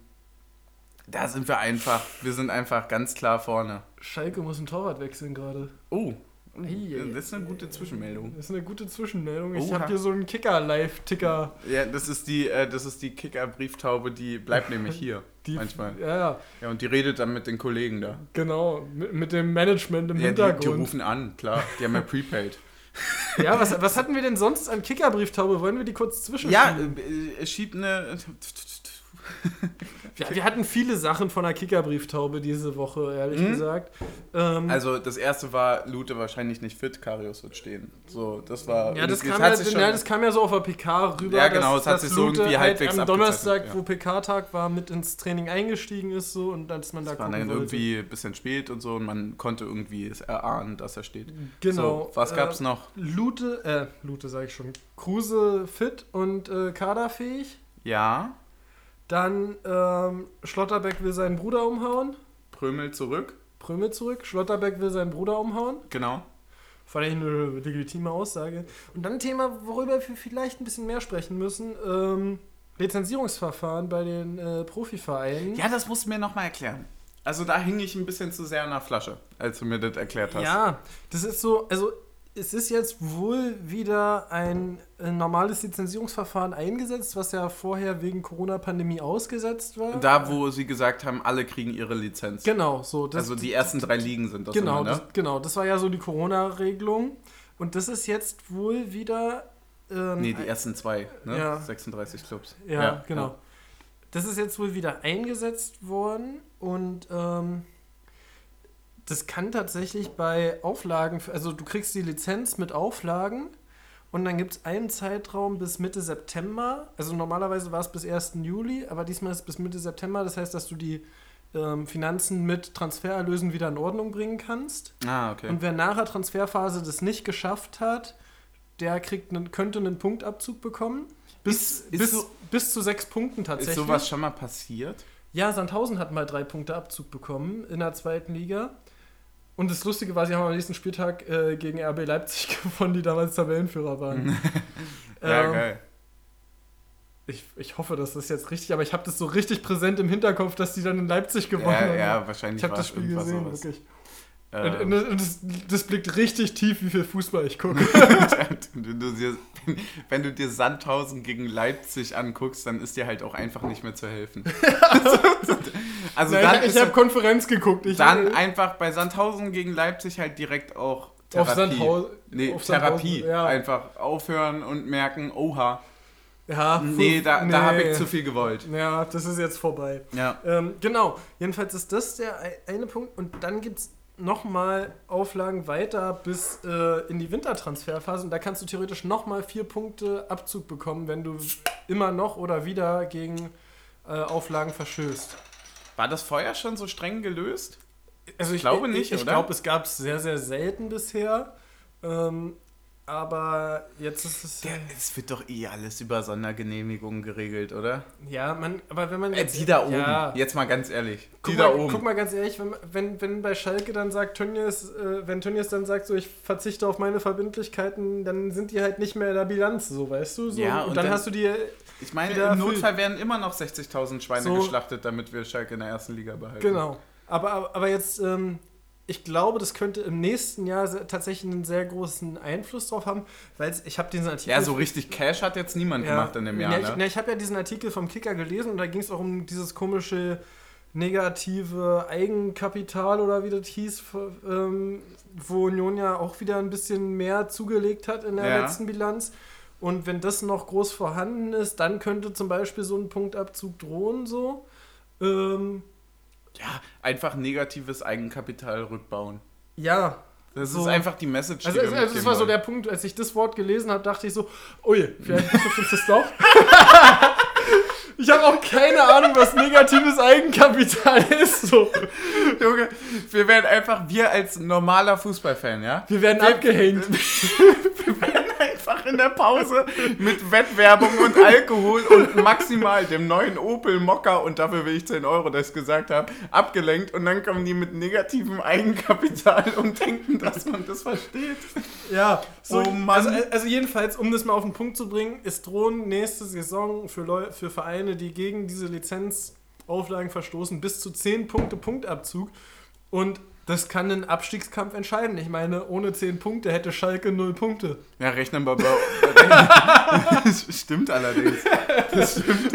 [SPEAKER 1] da sind wir einfach, wir sind einfach ganz klar vorne.
[SPEAKER 2] Schalke muss ein Torwart wechseln gerade.
[SPEAKER 1] Oh,
[SPEAKER 2] ei,
[SPEAKER 1] das ist eine gute Zwischenmeldung.
[SPEAKER 2] Das ist eine gute Zwischenmeldung. Ich habe hier so einen Kicker-Live-Ticker.
[SPEAKER 1] Ja, das ist die, äh, das ist die Kicker-Brieftaube, die bleibt nämlich *laughs* hier
[SPEAKER 2] Die-
[SPEAKER 1] manchmal.
[SPEAKER 2] Ja, ja,
[SPEAKER 1] Ja, und die redet dann mit den Kollegen da.
[SPEAKER 2] genau. Mit, mit dem Management im
[SPEAKER 1] Ja, die, die
[SPEAKER 2] Hintergrund.
[SPEAKER 1] rufen an, klar. Die haben ja *laughs* Prepaid.
[SPEAKER 2] ja, was, was hatten wir denn sonst an Kicker-Brieftaube? Wollen wir die kurz zwischenschieben?
[SPEAKER 1] ja, äh, äh, schiebt eine.
[SPEAKER 2] Wir, wir hatten viele Sachen von der Kicker-Brieftaube diese Woche, ehrlich
[SPEAKER 1] Mhm.
[SPEAKER 2] gesagt. Ähm,
[SPEAKER 1] Also, das erste war, Lute wahrscheinlich nicht fit, Karius wird stehen. So, das war.
[SPEAKER 2] ja das, kam ja,
[SPEAKER 1] schon-
[SPEAKER 2] ja, das kam ja so auf der PK rüber.
[SPEAKER 1] Ja, genau,
[SPEAKER 2] dass,
[SPEAKER 1] es hat sich so irgendwie
[SPEAKER 2] halt
[SPEAKER 1] halbwegs
[SPEAKER 2] am
[SPEAKER 1] abgezeichnet,
[SPEAKER 2] Donnerstag,
[SPEAKER 1] ja.
[SPEAKER 2] wo PK-Tag war, mit ins Training eingestiegen ist so und dass man da
[SPEAKER 1] war
[SPEAKER 2] gucken
[SPEAKER 1] dann
[SPEAKER 2] wollte.
[SPEAKER 1] irgendwie ein bisschen spät und so und man konnte irgendwie es erahnen, dass er steht.
[SPEAKER 2] Genau.
[SPEAKER 1] So, was gab's
[SPEAKER 2] äh,
[SPEAKER 1] noch?
[SPEAKER 2] Lute, äh, Lute sage ich schon. Kruse fit und äh, kaderfähig.
[SPEAKER 1] Ja,
[SPEAKER 2] Dann ähm, Schlotterbeck will seinen Bruder umhauen.
[SPEAKER 1] Prömel zurück.
[SPEAKER 2] Prömel zurück. Schlotterbeck will seinen Bruder umhauen.
[SPEAKER 1] Genau.
[SPEAKER 2] Fand ich eine legitime Aussage. Und dann ein Thema, worüber wir vielleicht ein bisschen mehr sprechen müssen. Ähm, Lizenzierungsverfahren bei den äh, Profivereinen.
[SPEAKER 1] Ja, das musst du mir nochmal erklären. Also da hing ich ein bisschen zu sehr an der Flasche, als du mir das erklärt hast.
[SPEAKER 2] Ja, das ist so, also es ist jetzt wohl wieder ein, äh, normales Lizenzierungsverfahren eingesetzt, was ja vorher wegen Corona-Pandemie ausgesetzt war.
[SPEAKER 1] Da, wo sie gesagt haben, alle kriegen ihre Lizenz.
[SPEAKER 2] genau, so. Das,
[SPEAKER 1] also die ersten drei Ligen sind das
[SPEAKER 2] genau,
[SPEAKER 1] immer, ne?
[SPEAKER 2] das, genau, das war ja so die Corona-Regelung. Und das ist jetzt wohl wieder. Ähm,
[SPEAKER 1] Nee, die ersten zwei, ne?
[SPEAKER 2] Ja.
[SPEAKER 1] 36 Clubs.
[SPEAKER 2] Ja, genau. Das ist jetzt wohl wieder eingesetzt worden und ähm, das kann tatsächlich bei Auflagen, also du kriegst die Lizenz mit Auflagen und dann gibt es einen Zeitraum bis Mitte September. Also normalerweise war es bis 1. Juli, aber diesmal ist es bis Mitte September. Das heißt, dass du die ähm, Finanzen mit Transfererlösen wieder in Ordnung bringen kannst.
[SPEAKER 1] Ah, okay.
[SPEAKER 2] Und wer nach der Transferphase das nicht geschafft hat, der kriegt einen, könnte einen Punktabzug bekommen. Bis,
[SPEAKER 1] Ist- ist
[SPEAKER 2] bis,
[SPEAKER 1] so-
[SPEAKER 2] bis zu sechs Punkten tatsächlich.
[SPEAKER 1] Ist sowas schon mal passiert?
[SPEAKER 2] Ja, Sandhausen hat mal drei Punkte Abzug bekommen in der zweiten Liga. Und das Lustige war, sie haben am nächsten Spieltag äh, gegen RB Leipzig *laughs* gewonnen, die damals Tabellenführer waren. *laughs*
[SPEAKER 1] ja,
[SPEAKER 2] Ähm,
[SPEAKER 1] geil.
[SPEAKER 2] Ich, ich hoffe, das ist jetzt richtig, aber ich habe das so richtig präsent im Hinterkopf, dass die dann in Leipzig gewonnen
[SPEAKER 1] Ja,
[SPEAKER 2] haben.
[SPEAKER 1] ja, wahrscheinlich
[SPEAKER 2] Ich habe das Spiel gesehen,
[SPEAKER 1] sowas.
[SPEAKER 2] wirklich.
[SPEAKER 1] Ähm,
[SPEAKER 2] Und, und, das, das blickt richtig tief, wie viel Fußball ich gucke. *laughs*
[SPEAKER 1] wenn, *laughs* du dir, wenn du dir Sandhausen gegen Leipzig anguckst, dann ist dir halt auch einfach nicht mehr zu helfen. *laughs* also
[SPEAKER 2] Nein,
[SPEAKER 1] dann,
[SPEAKER 2] ich
[SPEAKER 1] ist
[SPEAKER 2] habe Konferenz geguckt. Ich,
[SPEAKER 1] dann einfach bei Sandhausen gegen Leipzig halt direkt auch
[SPEAKER 2] auf
[SPEAKER 1] Therapie.
[SPEAKER 2] Sandhausen.
[SPEAKER 1] Nee,
[SPEAKER 2] auf Sandhausen,
[SPEAKER 1] Therapie.
[SPEAKER 2] Ja,
[SPEAKER 1] Einfach aufhören und merken, oha,
[SPEAKER 2] ja
[SPEAKER 1] nee, da,
[SPEAKER 2] nee.
[SPEAKER 1] da habe ich zu viel gewollt.
[SPEAKER 2] Ja, das ist jetzt vorbei.
[SPEAKER 1] Ja.
[SPEAKER 2] Ähm, genau, jedenfalls ist das der ei- eine Punkt. Und dann gibt es nochmal Auflagen weiter bis äh, in die Wintertransferphase. Und da kannst du theoretisch nochmal vier Punkte Abzug bekommen, wenn du immer noch oder wieder gegen äh, Auflagen verstößt.
[SPEAKER 1] War das vorher schon so streng gelöst?
[SPEAKER 2] Also ich
[SPEAKER 1] glaube nicht,
[SPEAKER 2] Ich, ich glaube, es gab es sehr, sehr selten bisher. Ähm, aber jetzt ist es
[SPEAKER 1] Der, es wird doch eh alles über Sondergenehmigungen geregelt, oder?
[SPEAKER 2] ja, man, aber wenn man
[SPEAKER 1] Äh, die da oben.
[SPEAKER 2] Ja,
[SPEAKER 1] Jetzt mal ganz ehrlich.
[SPEAKER 2] Guck
[SPEAKER 1] die
[SPEAKER 2] mal,
[SPEAKER 1] da oben.
[SPEAKER 2] guck mal ganz ehrlich, wenn, wenn, wenn bei Schalke dann sagt, Tönnies, äh, wenn Tönnies dann sagt, so ich verzichte auf meine Verbindlichkeiten, dann sind die halt nicht mehr in der Bilanz, so weißt du? So.
[SPEAKER 1] Ja,
[SPEAKER 2] und,
[SPEAKER 1] und
[SPEAKER 2] dann,
[SPEAKER 1] dann-
[SPEAKER 2] hast du die.
[SPEAKER 1] Ich meine, im. Notfall werden immer noch 60.000 Schweine
[SPEAKER 2] So.
[SPEAKER 1] geschlachtet, damit wir Schalke in der ersten Liga behalten.
[SPEAKER 2] Genau. Aber, aber, aber jetzt, ähm, ich glaube, das könnte im nächsten Jahr tatsächlich einen sehr großen Einfluss drauf haben, weil ich habe diesen Artikel.
[SPEAKER 1] Ja, so richtig Cash hat jetzt niemand gemacht in dem Jahr,
[SPEAKER 2] Ne, ich,
[SPEAKER 1] ne?
[SPEAKER 2] ich habe ja diesen Artikel vom Kicker gelesen und da ging es auch um dieses komische negative Eigenkapital oder wie das hieß, ähm, wo Union ja auch wieder ein bisschen mehr zugelegt hat in der
[SPEAKER 1] Ja.
[SPEAKER 2] letzten Bilanz. Und wenn das noch groß vorhanden ist, dann könnte zum Beispiel so ein Punktabzug drohen, so. Ähm,
[SPEAKER 1] Ja, einfach negatives Eigenkapital rückbauen.
[SPEAKER 2] ja,
[SPEAKER 1] Das
[SPEAKER 2] So.
[SPEAKER 1] ist einfach die Message. die
[SPEAKER 2] also,
[SPEAKER 1] wir
[SPEAKER 2] also, das war so der Punkt, als ich das Wort gelesen habe, dachte ich so, ui, vielleicht uns das doch. ich habe auch keine Ahnung, was negatives Eigenkapital ist. So.
[SPEAKER 1] Junge, wir werden einfach, wir als normaler Fußballfan, ja?
[SPEAKER 2] Wir werden abgehängt.
[SPEAKER 1] Wir *laughs* werden *laughs* einfach in der Pause mit Wettwerbung und Alkohol und maximal dem neuen Opel Mokka, und dafür will ich 10 Euro, dass ich gesagt habe, abgelenkt. Und dann kommen die mit negativem Eigenkapital und denken, dass man das versteht.
[SPEAKER 2] Ja, so,
[SPEAKER 1] Oh Mann.
[SPEAKER 2] Also, also jedenfalls, um das mal auf den Punkt zu bringen, ist drohen nächste Saison für, Leu für Vereine, die gegen diese Lizenzauflagen verstoßen, bis zu 10 Punkte Punktabzug. Und das kann einen Abstiegskampf entscheiden. Ich meine, ohne 10 Punkte hätte Schalke 0 Punkte.
[SPEAKER 1] Ja, rechnen wir bei. *laughs* Das stimmt allerdings. Das stimmt.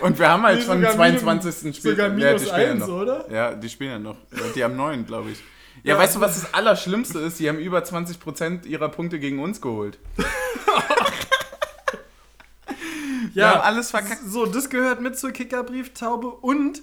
[SPEAKER 1] Und wir haben halt
[SPEAKER 2] Nee,
[SPEAKER 1] schon den
[SPEAKER 2] sogar minus-
[SPEAKER 1] 22. Spiel.
[SPEAKER 2] Sogar
[SPEAKER 1] ja,
[SPEAKER 2] minus
[SPEAKER 1] die spielen ja
[SPEAKER 2] 1,
[SPEAKER 1] noch.
[SPEAKER 2] oder?
[SPEAKER 1] Ja, die spielen ja noch. Ja, Die haben 9, glaube ich. Ja,
[SPEAKER 2] Ja,
[SPEAKER 1] weißt du, was das Allerschlimmste ist? Die haben über 20% ihrer Punkte gegen uns geholt. *laughs* Wir haben alles verkackt.
[SPEAKER 2] So, das gehört mit zur Kickerbrieftaube und,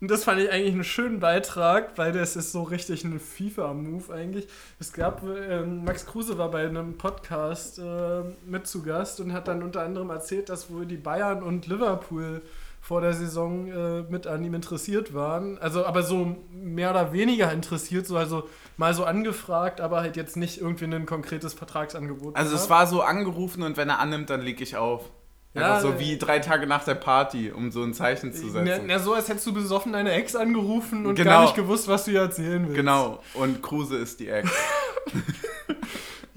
[SPEAKER 2] und das fand ich eigentlich einen schönen Beitrag, weil das ist so richtig ein FIFA-Move eigentlich. Es gab, ähm, Max Kruse war bei einem Podcast äh, mit zu Gast und hat dann unter anderem erzählt, dass wohl die Bayern und Liverpool vor der Saison äh, mit an ihm interessiert waren. Also, aber so mehr oder weniger interessiert, so also mal so angefragt, aber halt jetzt nicht irgendwie ein konkretes Vertragsangebot.
[SPEAKER 1] Also es
[SPEAKER 2] gehabt.
[SPEAKER 1] war so angerufen und wenn er annimmt, dann leg ich auf.
[SPEAKER 2] Ja,
[SPEAKER 1] so wie drei Tage nach der Party, um so ein Zeichen zu
[SPEAKER 2] Na,
[SPEAKER 1] setzen.
[SPEAKER 2] na, so als hättest du besoffen deine Ex angerufen und
[SPEAKER 1] Genau.
[SPEAKER 2] gar nicht gewusst, was du ihr erzählen willst.
[SPEAKER 1] Genau. Und Kruse ist die Ex. *laughs*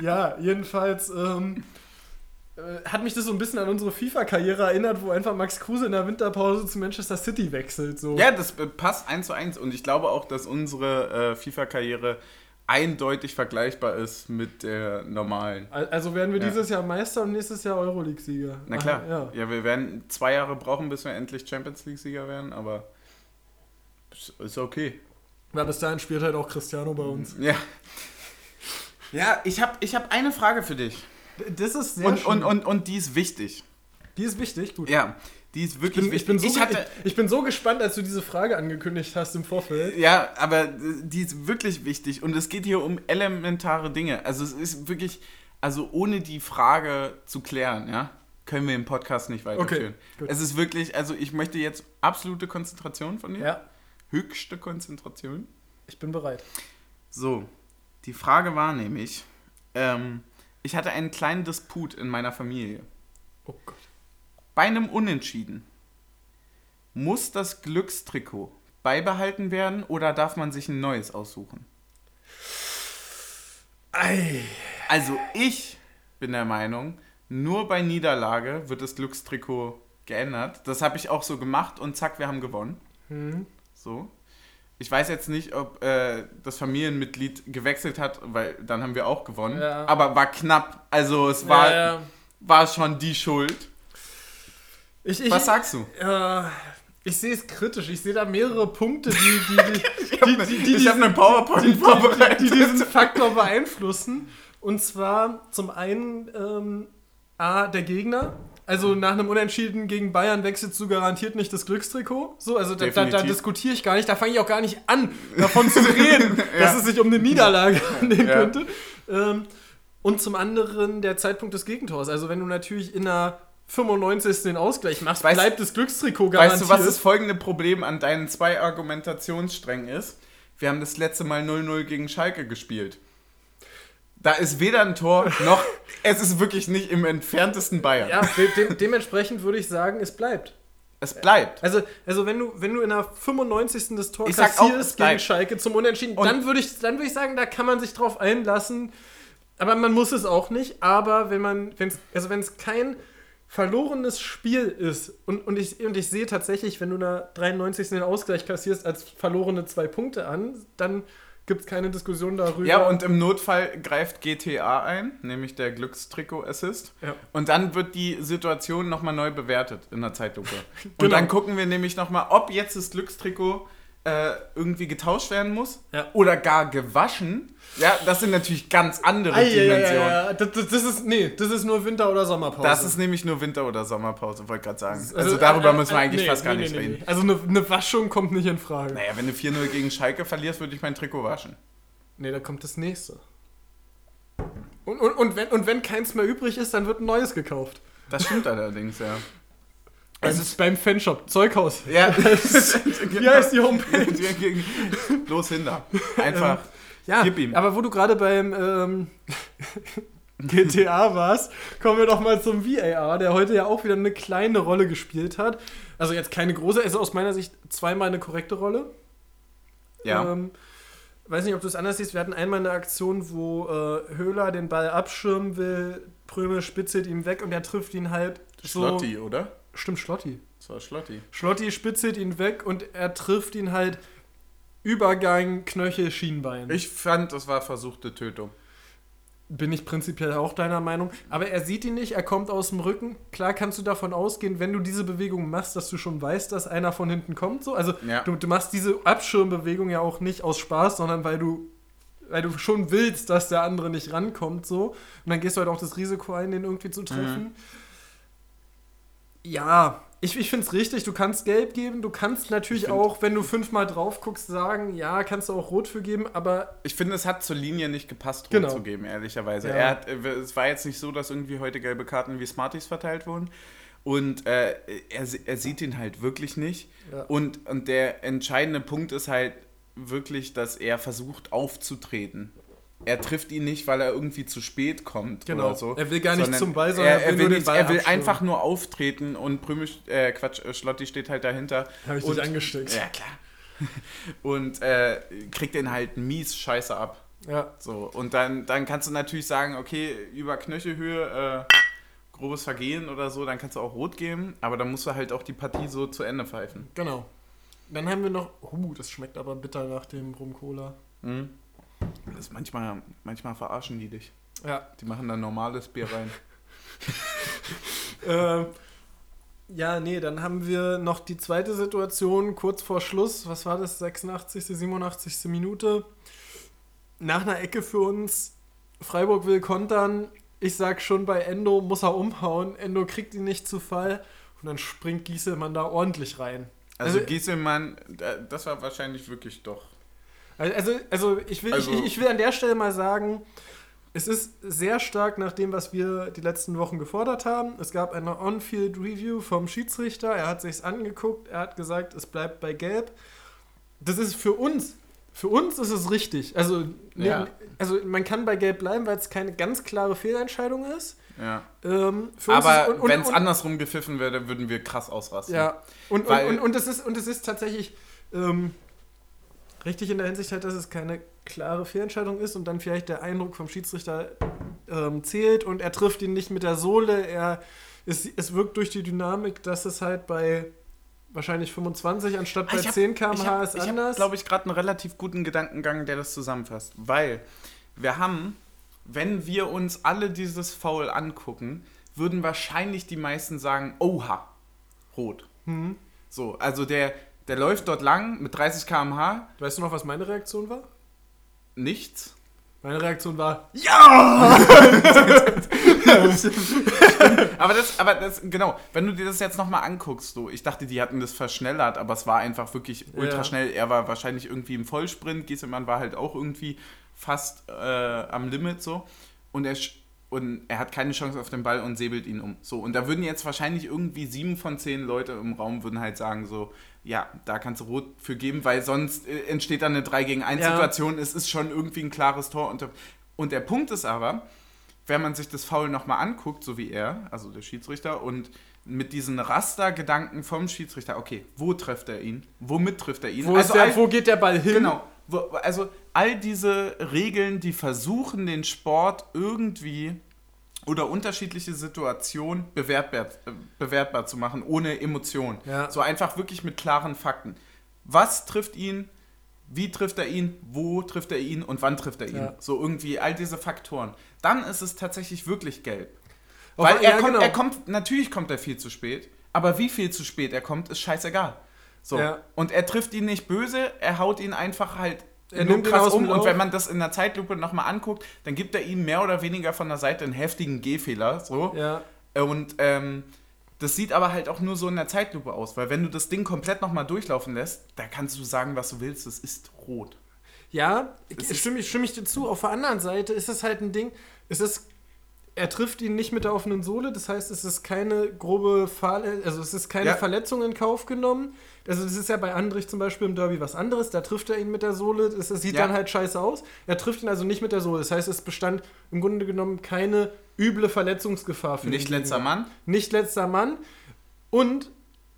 [SPEAKER 2] Ja, jedenfalls ähm, äh, hat mich das so ein bisschen an unsere FIFA-Karriere erinnert, wo einfach Max Kruse in der Winterpause zu Manchester City wechselt. So.
[SPEAKER 1] Ja, das äh, passt eins zu eins und ich glaube auch, dass unsere äh, FIFA-Karriere eindeutig vergleichbar ist mit der normalen.
[SPEAKER 2] Al- Also werden wir
[SPEAKER 1] Ja.
[SPEAKER 2] dieses Jahr Meister und nächstes Jahr Euroleague-Sieger.
[SPEAKER 1] Na klar,
[SPEAKER 2] Ach, ja.
[SPEAKER 1] ja. wir werden zwei Jahre brauchen, bis wir endlich Champions League-Sieger werden, aber ist- ist okay.
[SPEAKER 2] ja, bis dahin spielt halt auch Cristiano bei uns.
[SPEAKER 1] Ja. Ja, ich habe ich hab eine Frage für dich.
[SPEAKER 2] Das ist sehr
[SPEAKER 1] Und,
[SPEAKER 2] schön.
[SPEAKER 1] und, und, und die ist wichtig.
[SPEAKER 2] Die ist wichtig, gut.
[SPEAKER 1] Ja, die ist
[SPEAKER 2] Ich
[SPEAKER 1] wirklich
[SPEAKER 2] bin, ich, bin so,
[SPEAKER 1] wichtig.
[SPEAKER 2] ich, ich bin so gespannt, als du diese Frage angekündigt hast im Vorfeld.
[SPEAKER 1] Ja, aber die ist wirklich wichtig und es geht hier um elementare Dinge. Also es ist wirklich, also ohne die Frage zu klären, ja, können wir im Podcast nicht weiterführen.
[SPEAKER 2] gut.
[SPEAKER 1] Es ist wirklich, also ich möchte jetzt absolute Konzentration von dir.
[SPEAKER 2] Ja,
[SPEAKER 1] Höchste Konzentration.
[SPEAKER 2] ich bin bereit.
[SPEAKER 1] So, die Frage war nämlich, ähm, ich hatte einen kleinen Disput in meiner Familie.
[SPEAKER 2] Oh Gott.
[SPEAKER 1] Bei einem Unentschieden muss das Glückstrikot beibehalten werden oder darf man sich ein neues aussuchen?
[SPEAKER 2] Ei.
[SPEAKER 1] Also ich bin der Meinung, nur bei Niederlage wird das Glückstrikot geändert. Das habe ich auch so gemacht und zack, wir haben gewonnen.
[SPEAKER 2] Hm.
[SPEAKER 1] So. Ich weiß jetzt nicht, ob äh, das Familienmitglied gewechselt hat, weil dann haben wir auch gewonnen.
[SPEAKER 2] Ja.
[SPEAKER 1] Aber war knapp. Also es war,
[SPEAKER 2] Ja, ja.
[SPEAKER 1] war schon die Schuld.
[SPEAKER 2] Ich, ich,
[SPEAKER 1] Was sagst du?
[SPEAKER 2] Äh, ich sehe es kritisch. Ich sehe da mehrere Punkte, die, die, die, *laughs*
[SPEAKER 1] Ich habe eine PowerPoint vorbereitet.
[SPEAKER 2] die, die diesen Faktor beeinflussen. Und zwar zum einen ähm, A, der Gegner. Also nach einem Unentschieden gegen Bayern wechselst du garantiert nicht das Glückstrikot. So, also da, da, da diskutiere ich gar nicht, da fange ich auch gar nicht an, davon zu *laughs* reden, dass es sich um eine Niederlage handeln
[SPEAKER 1] Ja.
[SPEAKER 2] könnte. Ähm, und zum anderen der Zeitpunkt des Gegentors. Also wenn du natürlich in der 95. den Ausgleich machst,
[SPEAKER 1] Weißt-
[SPEAKER 2] bleibt das Glückstrikot garantiert.
[SPEAKER 1] Weißt du, was das folgende Problem an deinen zwei Argumentationssträngen ist? Wir haben das letzte Mal 0-0 gegen Schalke gespielt. Da ist weder ein Tor *laughs* noch, es ist wirklich nicht im entferntesten Bayern.
[SPEAKER 2] Ja, de de dementsprechend würde ich sagen, es bleibt.
[SPEAKER 1] Es bleibt.
[SPEAKER 2] Also, also wenn, du, wenn du in der 95. das Tor
[SPEAKER 1] Ich sag auch,
[SPEAKER 2] kassierst gegen. Schalke zum Unentschieden,
[SPEAKER 1] Und-
[SPEAKER 2] dann würde ich, dann würde ich sagen, da kann man sich drauf einlassen. Aber man muss es auch nicht. Aber wenn man, wenn's, also wenn es kein verlorenes Spiel ist und, und, ich, und ich sehe tatsächlich, wenn du der 93. den Ausgleich kassierst, als verlorene zwei Punkte an, dann gibt es keine Diskussion darüber.
[SPEAKER 1] Ja, und im Notfall greift GTA ein, nämlich der Glückstrikot-Assist.
[SPEAKER 2] Ja.
[SPEAKER 1] Und dann wird die Situation nochmal neu bewertet in der Zeitlupe. *laughs* Und
[SPEAKER 2] Genau.
[SPEAKER 1] dann gucken wir nämlich nochmal, ob jetzt das Glückstrikot äh, irgendwie getauscht werden muss
[SPEAKER 2] Ja.
[SPEAKER 1] oder gar gewaschen. Ja, das sind natürlich ganz andere
[SPEAKER 2] ei,
[SPEAKER 1] Dimensionen.
[SPEAKER 2] ei, ei. Das, das, ist, nee, das ist nur Winter- oder Sommerpause.
[SPEAKER 1] Das ist nämlich nur Winter- oder Sommerpause, wollte gerade sagen. Also,
[SPEAKER 2] Also,
[SPEAKER 1] darüber
[SPEAKER 2] äh,
[SPEAKER 1] müssen wir
[SPEAKER 2] äh,
[SPEAKER 1] eigentlich
[SPEAKER 2] nee,
[SPEAKER 1] fast gar
[SPEAKER 2] nee,
[SPEAKER 1] nicht
[SPEAKER 2] nee,
[SPEAKER 1] reden.
[SPEAKER 2] Also eine, eine Waschung kommt nicht in Frage.
[SPEAKER 1] Naja, wenn du 4-0 gegen Schalke verlierst, würde ich mein Trikot waschen.
[SPEAKER 2] Nee, da kommt das nächste. Und, und, und, wenn, und wenn keins mehr übrig ist, dann wird ein neues gekauft.
[SPEAKER 1] Das stimmt allerdings, ja.
[SPEAKER 2] Es ist beim Fanshop, Zeughaus.
[SPEAKER 1] Ja, *laughs*
[SPEAKER 2] Wie heißt die Homepage? *laughs*
[SPEAKER 1] Los hinter. Einfach.
[SPEAKER 2] Ja,
[SPEAKER 1] Gib ihm.
[SPEAKER 2] aber wo du gerade beim ähm, *laughs* GTA warst, kommen wir doch mal zum VAR, der heute ja auch wieder eine kleine Rolle gespielt hat. Also jetzt keine große, also aus meiner Sicht zweimal eine korrekte Rolle.
[SPEAKER 1] ja.
[SPEAKER 2] Ähm, weiß nicht, ob du es anders siehst. Wir hatten einmal eine Aktion, wo äh, Höhler den Ball abschirmen will, Pröme spitzelt ihm weg und er trifft ihn halt so.
[SPEAKER 1] Schlotti, oder?
[SPEAKER 2] Stimmt, Schlotti.
[SPEAKER 1] Das war Schlotti.
[SPEAKER 2] Schlotti spitzelt ihn weg und er trifft ihn halt Übergang, Knöchel, Schienbein.
[SPEAKER 1] Ich fand, das war versuchte Tötung.
[SPEAKER 2] Bin ich prinzipiell auch deiner Meinung. Aber er sieht ihn nicht, er kommt aus dem Rücken. Klar kannst du davon ausgehen, wenn du diese Bewegung machst, dass du schon weißt, dass einer von hinten kommt. So. Also
[SPEAKER 1] Ja.
[SPEAKER 2] du, du machst diese Abschirmbewegung ja auch nicht aus Spaß, sondern weil du, weil du schon willst, dass der andere nicht rankommt. So. Und dann gehst du halt auch das Risiko ein, den irgendwie zu treffen. Ja, ich, ich finde es richtig, du kannst gelb geben, du kannst natürlich
[SPEAKER 1] Ich find-
[SPEAKER 2] auch, wenn du fünfmal drauf guckst, sagen, ja, kannst du auch rot für geben, aber
[SPEAKER 1] Ich finde, es hat zur Linie nicht gepasst, rot
[SPEAKER 2] Genau.
[SPEAKER 1] zu geben, ehrlicherweise.
[SPEAKER 2] Ja.
[SPEAKER 1] Er hat, äh, es war jetzt nicht so, dass irgendwie heute gelbe Karten wie Smarties verteilt wurden. Und äh, er, er sieht ihn halt wirklich nicht.
[SPEAKER 2] Ja.
[SPEAKER 1] Und, und der entscheidende Punkt ist halt wirklich, dass er versucht aufzutreten. Er trifft ihn nicht, weil er irgendwie zu spät kommt
[SPEAKER 2] Genau.
[SPEAKER 1] oder so.
[SPEAKER 2] Er will gar nicht zum Ball, sondern
[SPEAKER 1] er, er will, nicht, er will einfach nur auftreten und Prümisch, äh, Quatsch, äh, Schlotti steht halt dahinter.
[SPEAKER 2] habe ich
[SPEAKER 1] und,
[SPEAKER 2] dich angesteckt.
[SPEAKER 1] Ja, klar. *laughs* Und äh, kriegt den halt mies scheiße ab.
[SPEAKER 2] Ja.
[SPEAKER 1] So, und dann, dann kannst du natürlich sagen, okay, über Knöchelhöhe, äh, grobes Vergehen oder so, dann kannst du auch rot geben, aber dann musst du halt auch die Partie so zu Ende pfeifen.
[SPEAKER 2] Genau. Dann haben wir noch. Oh, das schmeckt aber bitter nach dem Rum-Cola.
[SPEAKER 1] Mhm. Das manchmal, manchmal verarschen die dich.
[SPEAKER 2] Ja.
[SPEAKER 1] Die machen dann normales Bier rein. *laughs* *laughs*
[SPEAKER 2] Ähm, ja, nee, dann haben wir noch die zweite Situation kurz vor Schluss. Was war das? 86., 87. Minute. Nach einer Ecke für uns. Freiburg will kontern. Ich sag schon, bei Endo muss er umhauen. Endo kriegt ihn nicht zu Fall. Und dann springt Gieselmann da ordentlich rein.
[SPEAKER 1] Also,
[SPEAKER 2] Also-
[SPEAKER 1] Gieselmann, da- das war wahrscheinlich wirklich doch.
[SPEAKER 2] Also, also ich, will,
[SPEAKER 1] Also-
[SPEAKER 2] ich, ich will an der Stelle mal sagen, es ist sehr stark nach dem, was wir die letzten Wochen gefordert haben. Es gab eine On-Field-Review vom Schiedsrichter. Er hat sich's angeguckt. Er hat gesagt, es bleibt bei Gelb. Das ist für uns. Für uns ist es richtig. Also,
[SPEAKER 1] Ja.
[SPEAKER 2] also man kann bei Gelb bleiben, weil es keine ganz klare Fehlentscheidung ist.
[SPEAKER 1] Ja.
[SPEAKER 2] Ähm,
[SPEAKER 1] Aber wenn es andersrum gepfiffen wäre, würden wir krass ausrasten.
[SPEAKER 2] ja, und,
[SPEAKER 1] Weil-
[SPEAKER 2] und, und, und, es ist, und es ist tatsächlich ähm, richtig in der Hinsicht halt, dass es keine klare Fehlentscheidung ist und dann vielleicht der Eindruck vom Schiedsrichter ähm, zählt und er trifft ihn nicht mit der Sohle. Er, es, es wirkt durch die Dynamik, dass es halt bei wahrscheinlich 25 anstatt bei
[SPEAKER 1] Ah, Ich hab-
[SPEAKER 2] 10 km/h
[SPEAKER 1] ich hab-
[SPEAKER 2] ist
[SPEAKER 1] Ich
[SPEAKER 2] anders.
[SPEAKER 1] glaube ich, gerade einen relativ guten Gedankengang, der das zusammenfasst. Weil wir haben, wenn wir uns alle dieses Foul angucken, würden wahrscheinlich die meisten sagen, oha, rot.
[SPEAKER 2] Hm.
[SPEAKER 1] So, also der, der läuft dort lang mit 30 km/h,
[SPEAKER 2] Weißt du noch, was meine Reaktion war?
[SPEAKER 1] nichts.
[SPEAKER 2] Meine Reaktion war, *laughs*
[SPEAKER 1] Aber das, aber das, genau, wenn du dir das jetzt nochmal anguckst, so, ich dachte, die hatten das verschnellert, aber es war einfach wirklich ultra
[SPEAKER 2] Ja.
[SPEAKER 1] schnell. Er war wahrscheinlich irgendwie im Vollsprint, Gieselmann war halt auch irgendwie fast äh, am Limit so. Und er, und er hat keine Chance auf den Ball und säbelt ihn um. So, und da würden jetzt wahrscheinlich irgendwie sieben von zehn Leute im Raum würden halt sagen, so, ja, da kannst du Rot für geben, weil sonst äh, entsteht dann eine 3 gegen 1
[SPEAKER 2] Ja.
[SPEAKER 1] Situation. Es ist schon irgendwie ein klares Tor. Und, und der Punkt ist aber, wenn man sich das Foul nochmal anguckt, so wie er, also der Schiedsrichter, und mit diesen Rastergedanken vom Schiedsrichter, okay, wo trifft er ihn? Womit trifft er ihn?
[SPEAKER 2] wo,
[SPEAKER 1] also
[SPEAKER 2] der, wo geht der Ball hin?
[SPEAKER 1] genau, also all diese Regeln, die versuchen, den Sport irgendwie oder unterschiedliche Situationen bewertbar, bewertbar zu machen, ohne Emotion.
[SPEAKER 2] Ja.
[SPEAKER 1] So einfach wirklich mit klaren Fakten. Was trifft ihn? Wie trifft er ihn? Wo trifft er ihn? Und wann trifft er ihn?
[SPEAKER 2] Ja.
[SPEAKER 1] So irgendwie all diese Faktoren. Dann ist es tatsächlich wirklich gelb. Weil er,
[SPEAKER 2] ja,
[SPEAKER 1] kommt,
[SPEAKER 2] genau.
[SPEAKER 1] er kommt, natürlich kommt er viel zu spät, aber wie viel zu spät er kommt, ist scheißegal. So.
[SPEAKER 2] Ja.
[SPEAKER 1] Und er trifft ihn nicht böse, er haut ihn einfach halt
[SPEAKER 2] Er nimmt ihn aus
[SPEAKER 1] um. Und wenn man das in der Zeitlupe nochmal anguckt, dann gibt er ihm mehr oder weniger von der Seite einen heftigen Gehfehler. So.
[SPEAKER 2] Ja,
[SPEAKER 1] Und ähm, das sieht aber halt auch nur so in der Zeitlupe aus, weil wenn du das Ding komplett nochmal durchlaufen lässt, da kannst du sagen, was du willst, es ist rot.
[SPEAKER 2] ja
[SPEAKER 1] Es
[SPEAKER 2] stimme, ich- stimme ich dir zu. Auf der anderen Seite ist es halt ein Ding, es ist, er trifft ihn nicht mit der offenen Sohle, das heißt, es ist keine grobe Fahr also es ist keine
[SPEAKER 1] Ja.
[SPEAKER 2] Verletzung in Kauf genommen. Also das ist ja bei Andrich zum Beispiel im Derby was anderes, da trifft er ihn mit der Sohle, das, das sieht
[SPEAKER 1] Ja.
[SPEAKER 2] dann halt scheiße aus. Er trifft ihn also nicht mit der Sohle, das heißt, es bestand im Grunde genommen keine üble Verletzungsgefahr für
[SPEAKER 1] Nicht letzter. Mann.
[SPEAKER 2] nicht letzter Mann. Und,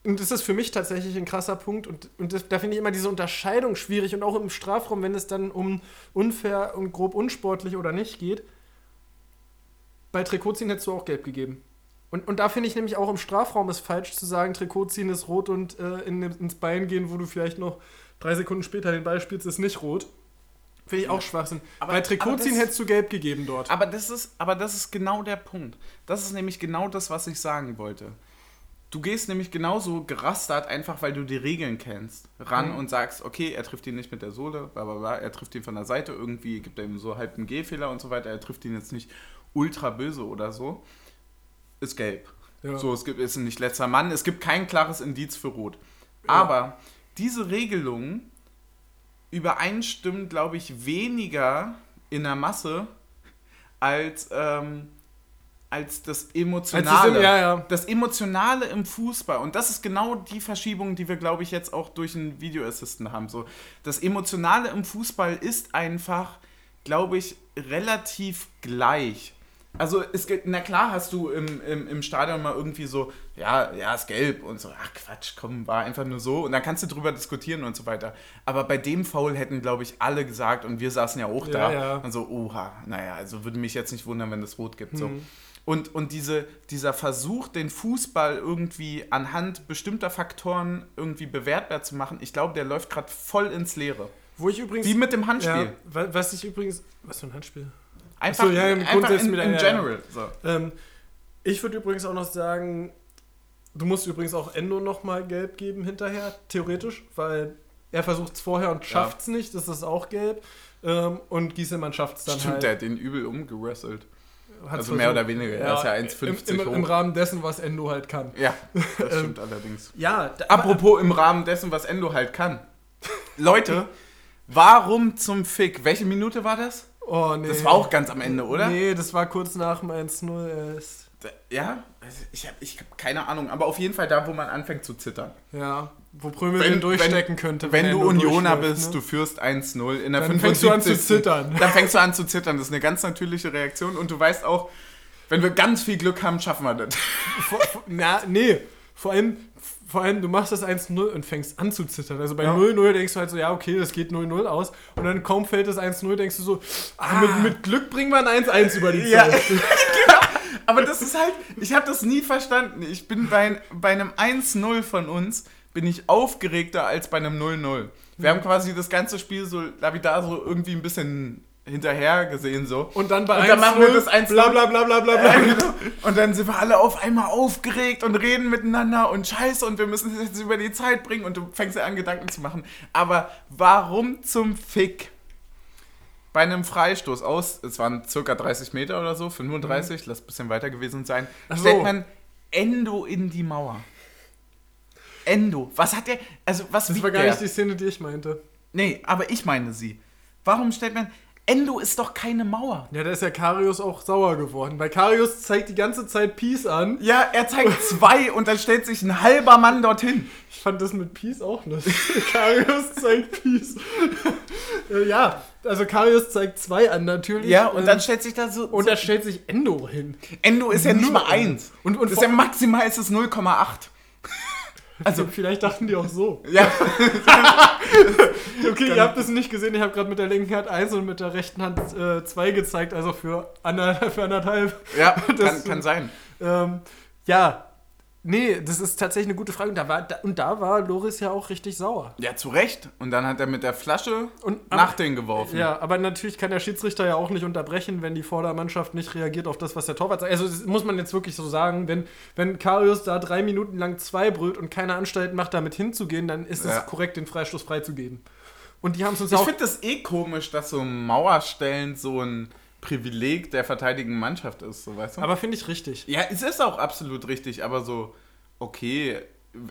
[SPEAKER 2] und das ist für mich tatsächlich ein krasser Punkt. Und, und das, da finde ich immer diese Unterscheidung schwierig. Und auch im Strafraum, wenn es dann um unfair und grob unsportlich oder nicht geht. Bei Trikotziehen hättest du auch gelb gegeben. Und, und da finde ich nämlich auch im Strafraum ist falsch zu sagen, Trikotziehen ist rot und äh, in, ins Bein gehen, wo du vielleicht noch drei Sekunden später den Ball spielst, ist nicht rot. Finde ich auch Schwachsinn.
[SPEAKER 1] Aber-
[SPEAKER 2] Bei
[SPEAKER 1] das-
[SPEAKER 2] hättest du gelb gegeben dort.
[SPEAKER 1] Aber das, ist, aber das ist genau der Punkt. Das ist nämlich genau das, was ich sagen wollte. Du gehst nämlich genauso gerastert, einfach weil du die Regeln kennst, ran
[SPEAKER 2] Mhm.
[SPEAKER 1] und sagst, okay, er trifft ihn nicht mit der Sohle, bla bla bla, er trifft ihn von der Seite, irgendwie gibt er ihm so halb einen Gehfehler und so weiter, er trifft ihn jetzt nicht ultra böse oder so. Ist gelb.
[SPEAKER 2] Ja.
[SPEAKER 1] So, es gibt, ist nicht letzter Mann, es gibt kein klares Indiz für Rot. Aber diese Regelung übereinstimmt, glaube ich, weniger in der Masse als, ähm, als das
[SPEAKER 2] Als
[SPEAKER 1] Emotionale.
[SPEAKER 2] es im- ja, ja.
[SPEAKER 1] Das Emotionale im Fußball. Und das ist genau die Verschiebung, die wir, glaube ich, jetzt auch durch einen Videoassistent haben. So, das Emotionale im Fußball ist einfach, glaube ich, relativ gleich. Also, es gibt, na klar hast du im, im, im Stadion mal irgendwie so, ja, ja, ist gelb und so, ach Quatsch, komm, war einfach nur so. Und dann kannst du drüber diskutieren und so weiter. Aber bei dem Foul hätten, glaube ich, alle gesagt, und wir saßen ja auch
[SPEAKER 2] Ja,
[SPEAKER 1] da,
[SPEAKER 2] ja.
[SPEAKER 1] und so, oha, naja, also würde mich jetzt nicht wundern, wenn es rot gibt. So.
[SPEAKER 2] Mhm.
[SPEAKER 1] Und, und diese, dieser Versuch, den Fußball irgendwie anhand bestimmter Faktoren irgendwie bewertbar zu machen, ich glaube, der läuft gerade voll ins Leere.
[SPEAKER 2] Wo ich übrigens.
[SPEAKER 1] Wie mit dem Handspiel.
[SPEAKER 2] Ja, wa- was ich übrigens. Was für ein Handspiel?
[SPEAKER 1] Einfach,
[SPEAKER 2] Ach so, ja, im
[SPEAKER 1] einfach
[SPEAKER 2] Grundsatz
[SPEAKER 1] in,
[SPEAKER 2] mit-
[SPEAKER 1] in
[SPEAKER 2] ja, ja.
[SPEAKER 1] general. So.
[SPEAKER 2] Ähm, ich würde übrigens auch noch sagen, du musst übrigens auch Endo nochmal gelb geben hinterher, theoretisch, weil er versucht es vorher und schafft es nicht, das ist auch gelb. Ähm, und Gieselmann schafft es dann
[SPEAKER 1] Stimmt,
[SPEAKER 2] halt.
[SPEAKER 1] der hat den übel umgerasselt.
[SPEAKER 2] Hat's
[SPEAKER 1] also mehr oder weniger, er ist ja 1,50
[SPEAKER 2] im, im,
[SPEAKER 1] hoch.
[SPEAKER 2] Im Rahmen dessen, was Endo halt kann.
[SPEAKER 1] Ja, das *laughs*
[SPEAKER 2] Ähm,
[SPEAKER 1] stimmt allerdings.
[SPEAKER 2] Ja, da,
[SPEAKER 1] Apropos im Rahmen dessen, was Endo halt kann. Leute, warum zum Fick? Welche Minute war das?
[SPEAKER 2] Oh, nee.
[SPEAKER 1] Das war auch ganz am Ende, oder?
[SPEAKER 2] Nee, das war kurz nach dem 1-0 erst.
[SPEAKER 1] Da- Ja? Also Ich habe ich hab keine Ahnung, aber auf jeden Fall da, wo man anfängt zu zittern.
[SPEAKER 2] Ja, wo Prömel
[SPEAKER 1] Wenn-
[SPEAKER 2] den durchstecken könnte.
[SPEAKER 1] Wenn du
[SPEAKER 2] Endo
[SPEAKER 1] Unioner bist,
[SPEAKER 2] ne?
[SPEAKER 1] du führst 1-0 in der
[SPEAKER 2] Dann fängst du an zu
[SPEAKER 1] 75.
[SPEAKER 2] zittern.
[SPEAKER 1] Dann fängst du an zu zittern. Das ist eine ganz natürliche Reaktion und du weißt auch, wenn wir ganz viel Glück haben, schaffen wir das.
[SPEAKER 2] Vor, vor, na, nee. vor allem, vor allem, du machst das 1-0 und fängst an zu zittern. Also bei
[SPEAKER 1] Ja.
[SPEAKER 2] 0-0 denkst du halt so, ja, okay, das geht 0-0 aus. Und dann kaum fällt das 1-0, denkst du so, ah, mit, mit Glück bringen wir ein 1-1 über die
[SPEAKER 1] Ja.
[SPEAKER 2] Zeit. *laughs*
[SPEAKER 1] Aber das ist halt, ich habe das nie verstanden. Ich bin bei, bei einem 1-0 von uns, bin ich aufgeregter als bei einem 0-0. Wir haben quasi das ganze Spiel so lapidar so irgendwie ein bisschen hinterher gesehen so.
[SPEAKER 2] Und dann bei
[SPEAKER 1] Und dann machen wir
[SPEAKER 2] 1-0,
[SPEAKER 1] das 1-0.
[SPEAKER 2] bla bla bla bla bla bla.
[SPEAKER 1] Genau. Und dann sind wir alle auf einmal aufgeregt und reden miteinander und scheiße und wir müssen es jetzt über die Zeit bringen und du fängst ja an, Gedanken zu machen. Aber warum zum Fick bei einem Freistoß aus, es waren circa 30 Meter oder so, 35, lass ein bisschen weiter gewesen sein,
[SPEAKER 2] so.
[SPEAKER 1] stellt man Endo in die Mauer. Endo. Was hat der, also was
[SPEAKER 2] Das war gar
[SPEAKER 1] der?
[SPEAKER 2] nicht die Szene, die ich meinte.
[SPEAKER 1] Nee, aber ich meine sie. Warum stellt man, Endo ist doch keine Mauer.
[SPEAKER 2] Ja, da ist ja Karius auch sauer geworden, weil Karius zeigt die ganze Zeit Peace an.
[SPEAKER 1] Ja, er zeigt zwei und dann stellt sich ein halber Mann dorthin.
[SPEAKER 2] Ich fand das mit Peace auch nicht. *laughs* Karius zeigt Peace. Äh, ja, also Karius zeigt zwei an natürlich.
[SPEAKER 1] Ja, und dann
[SPEAKER 2] Ähm,
[SPEAKER 1] stellt sich da so.
[SPEAKER 2] und
[SPEAKER 1] so
[SPEAKER 2] da stellt sich Endo hin.
[SPEAKER 1] Endo ist ja nicht mal eins.
[SPEAKER 2] Und- und
[SPEAKER 1] das ist ja maximal ist es 0,8.
[SPEAKER 2] Also *laughs* vielleicht dachten die auch so. *laughs*
[SPEAKER 1] Ja, *laughs*
[SPEAKER 2] Okay, ihr habt es nicht gesehen, ich habe gerade mit der linken Hand 1 und mit der rechten Hand 2 gezeigt, also für, ander, für anderthalb.
[SPEAKER 1] ja
[SPEAKER 2] Das-
[SPEAKER 1] kann, kann sein.
[SPEAKER 2] Ähm, ja, nee, das ist tatsächlich eine gute Frage. Und da war, da, und da war Loris ja auch richtig sauer.
[SPEAKER 1] Ja, zu Recht. Und dann hat er mit der Flasche
[SPEAKER 2] Und,
[SPEAKER 1] nach denen geworfen.
[SPEAKER 2] Ja, aber natürlich kann der Schiedsrichter ja auch nicht unterbrechen, wenn die Vordermannschaft nicht reagiert auf das, was der Torwart sagt. Also das muss man jetzt wirklich so sagen, wenn, wenn Karius da drei Minuten lang zwei brüllt und keine Anstalt macht, damit hinzugehen, dann ist
[SPEAKER 1] Ja.
[SPEAKER 2] es korrekt, den Freistoß freizugeben. Und die haben es uns
[SPEAKER 1] Ich
[SPEAKER 2] auch...
[SPEAKER 1] finde das eh komisch, dass so Mauerstellen so ein Privileg der verteidigenden Mannschaft ist, so weißt du?
[SPEAKER 2] Aber finde ich richtig.
[SPEAKER 1] ja, es ist auch absolut richtig, aber so, okay,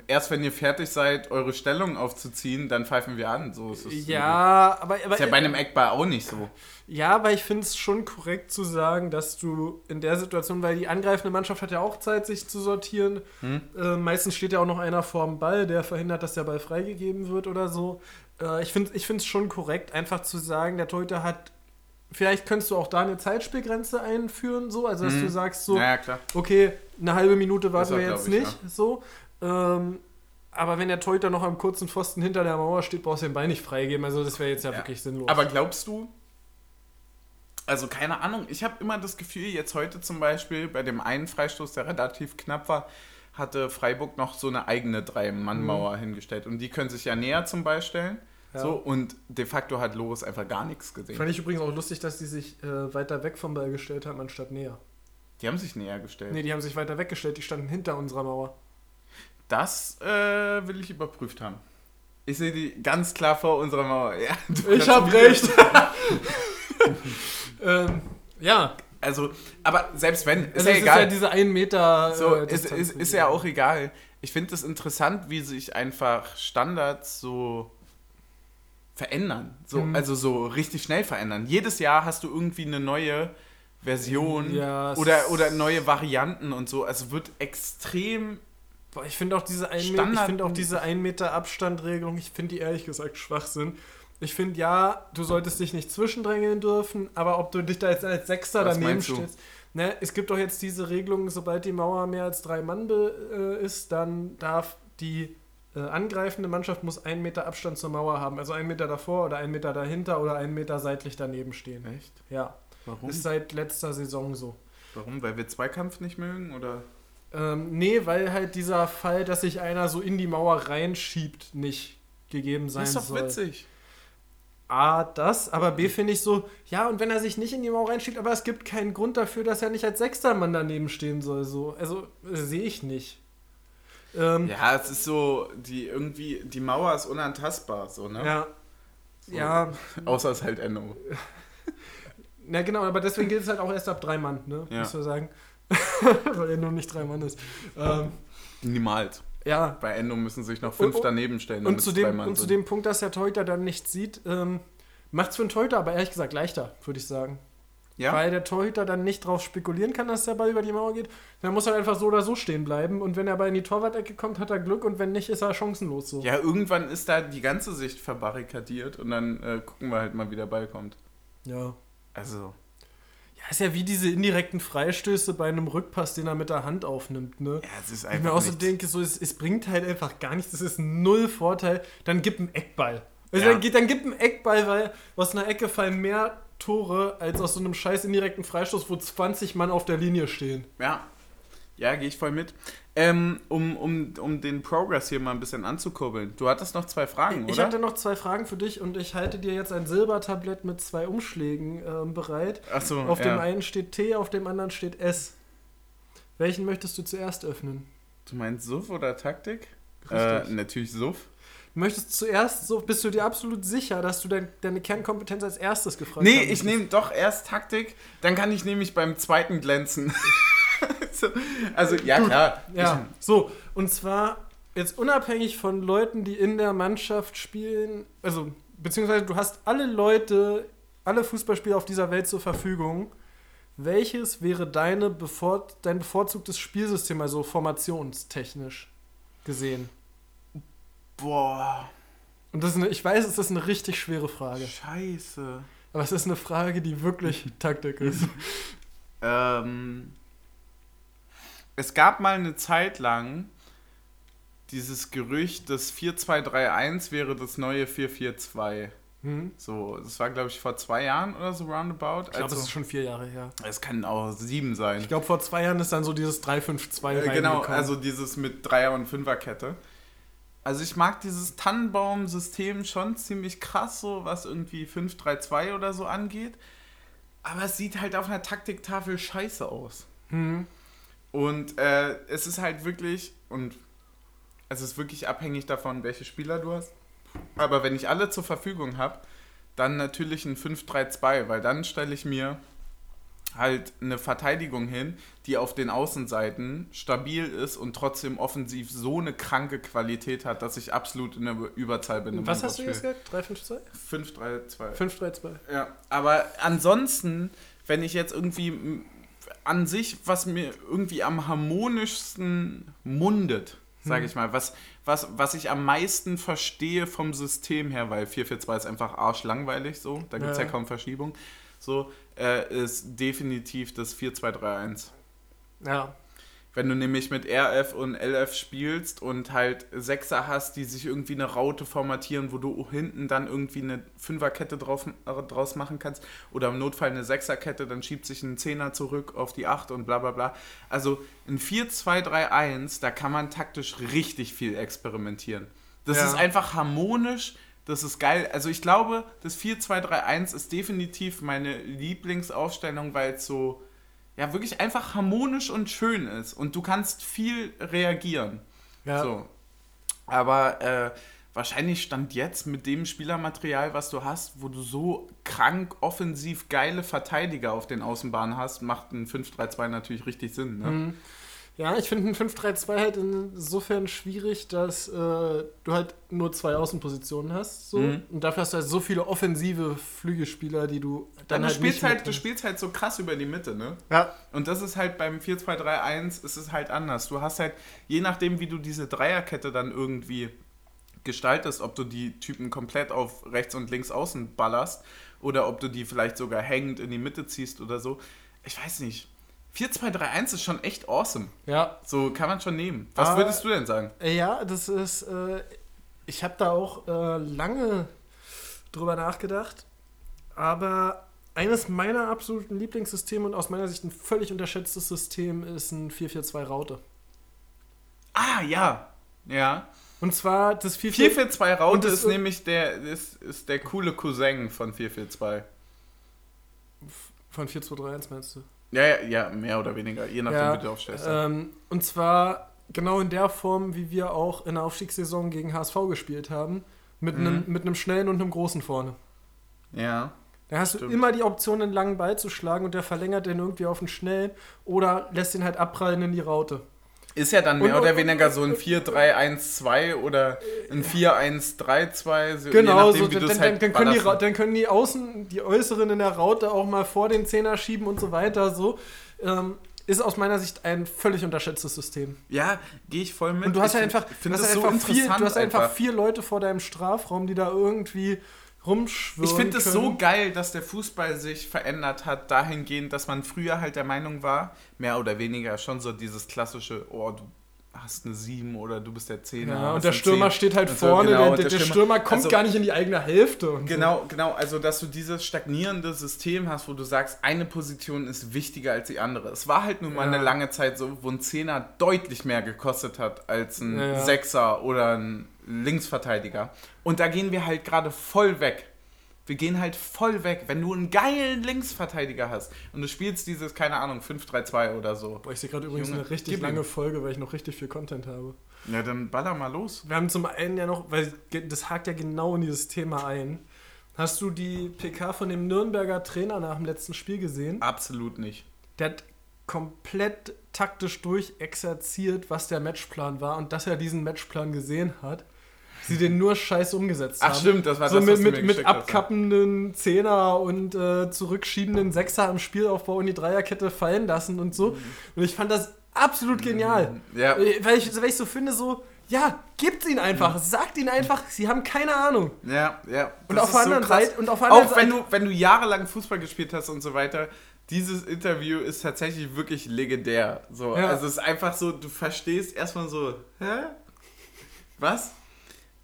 [SPEAKER 1] erst wenn ihr fertig seid, eure Stellung aufzuziehen, dann pfeifen wir an. So ist es.
[SPEAKER 2] Ja, aber... aber
[SPEAKER 1] Ist ja bei einem Eckball auch nicht so.
[SPEAKER 2] Ja, aber ich finde es schon korrekt zu sagen, dass du in der Situation, weil die angreifende Mannschaft hat ja auch Zeit, sich zu sortieren. Äh, meistens steht ja auch noch einer vorm Ball, der verhindert, dass der Ball freigegeben wird oder so. Äh, ich finde es schon korrekt, einfach zu sagen, der Torhüter hat. Vielleicht könntest du auch da eine Zeitspielgrenze einführen, so, also dass
[SPEAKER 1] Mhm.
[SPEAKER 2] du sagst so,
[SPEAKER 1] naja, klar.
[SPEAKER 2] okay, eine halbe Minute warten wir jetzt
[SPEAKER 1] ich,
[SPEAKER 2] nicht, so. Ähm, aber wenn der Torhüter noch am kurzen Pfosten hinter der Mauer steht, brauchst du den Ball nicht freigeben. Also das wäre jetzt ja,
[SPEAKER 1] Ja.
[SPEAKER 2] wirklich sinnlos.
[SPEAKER 1] Aber glaubst du, also keine Ahnung, ich habe immer das Gefühl, jetzt heute zum Beispiel bei dem einen Freistoß, der relativ knapp war, hatte Freiburg noch so eine eigene Drei-Mann-Mauer hingestellt. Und die können sich ja näher zum Ball stellen.
[SPEAKER 2] Ja.
[SPEAKER 1] So, und de facto hat Loris einfach gar nichts gesehen.
[SPEAKER 2] Fand ich übrigens auch lustig, dass die sich äh, weiter weg vom Ball gestellt haben, anstatt näher.
[SPEAKER 1] Die haben sich näher gestellt.
[SPEAKER 2] Nee, die haben sich weiter weggestellt, die standen hinter unserer Mauer.
[SPEAKER 1] Das äh, will ich überprüft haben. Ich sehe die ganz klar vor unserer Mauer. *laughs* Ja,
[SPEAKER 2] Ich
[SPEAKER 1] kannst
[SPEAKER 2] hab
[SPEAKER 1] mich-
[SPEAKER 2] recht. *laughs* ähm, ja.
[SPEAKER 1] Also, aber selbst wenn, ist
[SPEAKER 2] Also
[SPEAKER 1] ja egal.
[SPEAKER 2] ist ja diese 1 Meter.
[SPEAKER 1] So,
[SPEAKER 2] äh,
[SPEAKER 1] ist, ist, ist ja auch egal. Ich finde es interessant, wie sich einfach Standards so verändern. So,
[SPEAKER 2] Mhm.
[SPEAKER 1] Also so richtig schnell verändern. Jedes Jahr hast du irgendwie eine neue Version
[SPEAKER 2] Ja,
[SPEAKER 1] oder, oder neue Varianten und so. Also wird extrem.
[SPEAKER 2] Boah, ich finde auch diese 1 Meter,
[SPEAKER 1] Standard-
[SPEAKER 2] ich finde auch diese 1 Meter Abstandregelung, ich finde die ehrlich gesagt Schwachsinn. Ich finde ja, du solltest dich nicht zwischendrängeln dürfen, aber ob du dich da jetzt als Sechster
[SPEAKER 1] Was
[SPEAKER 2] daneben stellst. Ne, es gibt doch jetzt diese Regelung, sobald die Mauer mehr als drei Mann äh, ist, dann darf die äh, angreifende Mannschaft muss einen Meter Abstand zur Mauer haben. Also einen Meter davor oder einen Meter dahinter oder einen Meter seitlich daneben stehen.
[SPEAKER 1] Echt?
[SPEAKER 2] Ja,
[SPEAKER 1] Warum?
[SPEAKER 2] ist seit letzter Saison so.
[SPEAKER 1] Warum? Weil wir Zweikampf nicht mögen? Oder?
[SPEAKER 2] Ähm, nee, weil halt dieser Fall, dass sich einer so in die Mauer reinschiebt, nicht gegeben sein
[SPEAKER 1] Das ist doch
[SPEAKER 2] soll.
[SPEAKER 1] witzig.
[SPEAKER 2] A, das, aber B finde ich so, ja, und wenn er sich nicht in die Mauer reinschiebt, aber es gibt keinen Grund dafür, dass er nicht als sechster Mann daneben stehen soll, so. Also, äh, sehe ich nicht. Ähm,
[SPEAKER 1] Ja, es ist so, die irgendwie, die Mauer ist unantastbar, so, ne?
[SPEAKER 2] ja.
[SPEAKER 1] So.
[SPEAKER 2] Ja, *laughs*
[SPEAKER 1] Außer es halt Enno. *laughs*
[SPEAKER 2] na genau, aber deswegen gilt es halt auch erst ab drei Mann, ne?
[SPEAKER 1] Ja.
[SPEAKER 2] Muss man sagen. *laughs* Weil er nur nicht drei Mann ist. Ähm,
[SPEAKER 1] Niemals.
[SPEAKER 2] ja,
[SPEAKER 1] Bei Endo müssen sich noch fünf
[SPEAKER 2] Und-
[SPEAKER 1] daneben stellen.
[SPEAKER 2] Und zu, dem, und zu dem Punkt, dass der Torhüter dann nichts sieht, ähm, macht es für einen Torhüter aber ehrlich gesagt leichter, würde ich sagen.
[SPEAKER 1] Ja?
[SPEAKER 2] Weil der Torhüter dann nicht drauf spekulieren kann, dass der Ball über die Mauer geht. Dann muss er einfach so oder so stehen bleiben. Und wenn der Ball in die Torwart-Ecke kommt, hat er Glück. Und wenn nicht, ist er chancenlos so.
[SPEAKER 1] ja, irgendwann ist da die ganze Sicht verbarrikadiert und dann äh, gucken wir halt mal, wie der Ball kommt.
[SPEAKER 2] Ja.
[SPEAKER 1] Also,
[SPEAKER 2] Ja, ist ja wie diese indirekten Freistöße bei einem Rückpass, den er mit der Hand aufnimmt, ne?
[SPEAKER 1] Ja, es ist
[SPEAKER 2] Ich mir
[SPEAKER 1] einfach
[SPEAKER 2] auch so denke, so, es, es bringt halt einfach gar nichts, es ist null Vorteil. Dann gib einen Eckball. Also
[SPEAKER 1] Ja.
[SPEAKER 2] dann, dann gib einen Eckball, weil aus einer Ecke fallen mehr Tore als aus so einem scheiß indirekten Freistoß, wo 20 Mann auf der Linie stehen.
[SPEAKER 1] Ja, ja, gehe ich voll mit. Ähm, um, um, um den Progress hier mal ein bisschen anzukurbeln. Du hattest noch zwei Fragen,
[SPEAKER 2] Ich
[SPEAKER 1] oder?
[SPEAKER 2] hatte noch zwei Fragen für dich und ich halte dir jetzt ein Silbertablett mit zwei Umschlägen ähm, bereit.
[SPEAKER 1] Achso,
[SPEAKER 2] Auf
[SPEAKER 1] ja.
[SPEAKER 2] dem einen steht T, auf dem anderen steht S. Welchen möchtest du zuerst öffnen?
[SPEAKER 1] Du meinst Suff oder Taktik? Äh, natürlich Suff.
[SPEAKER 2] Du möchtest zuerst so, bist du dir absolut sicher, dass du dein, deine Kernkompetenz als erstes gefragt
[SPEAKER 1] Nee,
[SPEAKER 2] haben
[SPEAKER 1] ich nehme doch erst Taktik, dann kann ich nämlich beim zweiten glänzen. *laughs* so, also, ja, klar.
[SPEAKER 2] Ja, so. Und zwar jetzt unabhängig von Leuten, die in der Mannschaft spielen, also beziehungsweise du hast alle Leute, alle Fußballspieler auf dieser Welt zur Verfügung. Welches wäre deine bevor, dein bevorzugtes Spielsystem, also formationstechnisch gesehen?
[SPEAKER 1] Boah,
[SPEAKER 2] Und das ist eine, ich weiß, es ist eine richtig schwere Frage,
[SPEAKER 1] scheiße.
[SPEAKER 2] aber es ist eine Frage, die wirklich Taktik ist. *laughs*
[SPEAKER 1] Ähm, es gab mal eine Zeit lang dieses Gerücht, das 4-2-3-1 wäre das neue 4-4-2.
[SPEAKER 2] Hm?
[SPEAKER 1] So, das war, glaube ich, vor zwei Jahren oder so roundabout.
[SPEAKER 2] Ich glaube,
[SPEAKER 1] also,
[SPEAKER 2] das ist schon vier Jahre her.
[SPEAKER 1] es kann auch sieben sein.
[SPEAKER 2] Ich glaube, vor zwei Jahren ist dann so dieses 3-5-2
[SPEAKER 1] Äh, genau, also dieses mit Dreier- und Fünferkette. Also ich mag dieses Tannenbaum-System schon ziemlich krass, so was irgendwie 5-3-2 oder so angeht. Aber es sieht halt auf einer Taktiktafel scheiße aus.
[SPEAKER 2] Hm.
[SPEAKER 1] Und äh, es ist halt wirklich, und es ist wirklich abhängig davon, welche Spieler du hast. Aber wenn ich alle zur Verfügung habe, dann natürlich ein 5-3-2, weil dann stelle ich mir halt eine Verteidigung hin, die auf den Außenseiten stabil ist und trotzdem offensiv so eine kranke Qualität hat, dass ich absolut in der Überzahl bin.
[SPEAKER 2] Was hast du jetzt gesagt? 3-5-2?
[SPEAKER 1] 5-3-2.
[SPEAKER 2] 5-3-2.
[SPEAKER 1] Ja, aber ansonsten, wenn ich jetzt irgendwie an sich, was mir irgendwie am harmonischsten mundet, sage
[SPEAKER 2] Hm.
[SPEAKER 1] ich mal, was, was, was ich am meisten verstehe vom System her, weil 442 ist einfach arschlangweilig so, da gibt es ja.
[SPEAKER 2] Ja.
[SPEAKER 1] kaum Verschiebung, so, äh, ist definitiv das 4-2-3-1.
[SPEAKER 2] Ja.
[SPEAKER 1] Wenn du nämlich mit RF und LF spielst und halt Sechser hast, die sich irgendwie eine Raute formatieren, wo du hinten dann irgendwie eine Fünferkette drauf, äh, draus machen kannst oder im Notfall eine Sechserkette, dann schiebt sich ein Zehner zurück auf die Acht und bla bla bla. Also in 4-2-3-1, da kann man taktisch richtig viel experimentieren. Das
[SPEAKER 2] Ja.
[SPEAKER 1] ist einfach harmonisch, das ist geil. Also ich glaube, das 4-2-3-1 ist definitiv meine Lieblingsaufstellung, weil es so ja wirklich einfach harmonisch und schön ist und du kannst viel reagieren.
[SPEAKER 2] Ja.
[SPEAKER 1] So. Aber äh, wahrscheinlich stand jetzt mit dem Spielermaterial, was du hast, wo du so krank offensiv geile Verteidiger auf den Außenbahnen hast, macht ein 5-3-2 natürlich richtig Sinn. Ne?
[SPEAKER 2] Mhm. Ja, ich finde ein 5-3-2 halt insofern schwierig, dass äh, du halt nur zwei Außenpositionen hast. So.
[SPEAKER 1] Mhm.
[SPEAKER 2] Und dafür hast du halt so viele offensive Flügelspieler, die du
[SPEAKER 1] Dann
[SPEAKER 2] dann
[SPEAKER 1] du,
[SPEAKER 2] halt
[SPEAKER 1] spielst
[SPEAKER 2] nicht
[SPEAKER 1] halt, du spielst halt so krass über die Mitte, ne?
[SPEAKER 2] Ja,
[SPEAKER 1] Und das ist halt beim 4-2-3-1 ist es halt anders. Du hast halt, je nachdem, wie du diese Dreierkette dann irgendwie gestaltest, ob du die Typen komplett auf rechts und links außen ballerst oder ob du die vielleicht sogar hängend in die Mitte ziehst oder so. Ich weiß nicht. 4-2-3-1 ist schon echt awesome.
[SPEAKER 2] ja.
[SPEAKER 1] So kann man schon nehmen. Was
[SPEAKER 2] Ah.
[SPEAKER 1] würdest du denn sagen?
[SPEAKER 2] Ja, das ist. Äh, ich habe da auch äh, lange drüber nachgedacht. Aber eines meiner absoluten Lieblingssysteme und aus meiner Sicht ein völlig unterschätztes System ist ein 442-Raute.
[SPEAKER 1] Ah, ja. Ja.
[SPEAKER 2] Und zwar das 442.
[SPEAKER 1] 442 Raute ist nämlich der, ist, ist der coole Cousin von 442.
[SPEAKER 2] Von 4231 meinst du?
[SPEAKER 1] Ja, ja, ja, mehr oder weniger, je nachdem,
[SPEAKER 2] Ja,
[SPEAKER 1] wie du aufstellst.
[SPEAKER 2] Ähm, und zwar genau in der Form, wie wir auch in der Aufstiegssaison gegen HSV gespielt haben. Mit
[SPEAKER 1] Mhm.
[SPEAKER 2] einem mit einem schnellen und einem großen vorne.
[SPEAKER 1] ja.
[SPEAKER 2] Da hast
[SPEAKER 1] Stimmt.
[SPEAKER 2] du immer die Option, einen langen Ball zu schlagen und der verlängert den irgendwie auf einen schnellen oder lässt ihn halt abprallen in die Raute.
[SPEAKER 1] Ist ja dann mehr
[SPEAKER 2] Und-
[SPEAKER 1] oder
[SPEAKER 2] und-
[SPEAKER 1] weniger so ein 4-3-1-2 oder ein 4-1-3-2, so,
[SPEAKER 2] Genau,
[SPEAKER 1] nachdem,
[SPEAKER 2] so, dann, dann,
[SPEAKER 1] halt
[SPEAKER 2] dann, können die, dann können die Außen, die Äußeren in der Raute auch mal vor den Zehner schieben und so weiter. So. Ähm, ist aus meiner Sicht ein völlig unterschätztes System.
[SPEAKER 1] Ja, gehe ich voll mit.
[SPEAKER 2] Und du hast ja einfach, du hast
[SPEAKER 1] so
[SPEAKER 2] einfach, vier, du hast einfach. vier Leute vor deinem Strafraum, die da irgendwie rumschwirren
[SPEAKER 1] Ich finde es so geil, dass der Fußball sich verändert hat, dahingehend, dass man früher halt der Meinung war, mehr oder weniger schon so dieses klassische, oh, du hast eine 7 oder du bist der 10.
[SPEAKER 2] Ja, und der Stürmer
[SPEAKER 1] 10.
[SPEAKER 2] steht halt
[SPEAKER 1] so,
[SPEAKER 2] vorne,
[SPEAKER 1] genau,
[SPEAKER 2] der,
[SPEAKER 1] und
[SPEAKER 2] der, der
[SPEAKER 1] Stürmer-
[SPEAKER 2] Stürmer kommt
[SPEAKER 1] also-
[SPEAKER 2] gar nicht in die eigene Hälfte. Und so.
[SPEAKER 1] Genau, genau, also dass du dieses stagnierende System hast, wo du sagst, eine Position ist wichtiger als die andere. Es war halt nun mal
[SPEAKER 2] Ja.
[SPEAKER 1] eine lange Zeit so, wo ein Zehner deutlich mehr gekostet hat als ein
[SPEAKER 2] ja.
[SPEAKER 1] Sechser oder ein Linksverteidiger. Und da gehen wir halt gerade voll weg. Wir gehen halt voll weg. Wenn du einen geilen Linksverteidiger hast und du spielst dieses, keine Ahnung, 5-3-2 oder so.
[SPEAKER 2] Boah, ich sehe gerade übrigens
[SPEAKER 1] Junge,
[SPEAKER 2] eine richtig lange Folge, weil ich noch richtig viel Content habe.
[SPEAKER 1] Ja, dann baller mal los.
[SPEAKER 2] Wir haben zum einen ja noch, weil das hakt ja genau in dieses Thema ein. Hast du die PK von dem Nürnberger Trainer nach dem letzten Spiel gesehen?
[SPEAKER 1] Absolut nicht.
[SPEAKER 2] Der hat komplett taktisch durchexerziert, was der Matchplan war und dass er diesen Matchplan gesehen hat. Sie den nur scheiße umgesetzt
[SPEAKER 1] Ach
[SPEAKER 2] haben.
[SPEAKER 1] stimmt, das war
[SPEAKER 2] so
[SPEAKER 1] das,
[SPEAKER 2] mit,
[SPEAKER 1] was
[SPEAKER 2] mit, mit abkappenden Zehner und äh, zurückschiebenden Sechser im Spielaufbau in die Dreierkette fallen lassen und so. Und ich fand das absolut genial.
[SPEAKER 1] Ja,
[SPEAKER 2] Äh, Weil ich, weil ich so finde, so, ja, gebt ihn einfach, sagt ihn einfach, sie haben keine Ahnung.
[SPEAKER 1] ja, ja.
[SPEAKER 2] Und auf
[SPEAKER 1] so
[SPEAKER 2] anderen
[SPEAKER 1] krass.
[SPEAKER 2] Seite, und auf der anderen
[SPEAKER 1] Auch wenn
[SPEAKER 2] Seite,
[SPEAKER 1] du, wenn du jahrelang Fußball gespielt hast und so weiter, dieses Interview ist tatsächlich wirklich legendär. So,
[SPEAKER 2] Ja.
[SPEAKER 1] Also es ist einfach so, du verstehst erstmal so, hä? Was?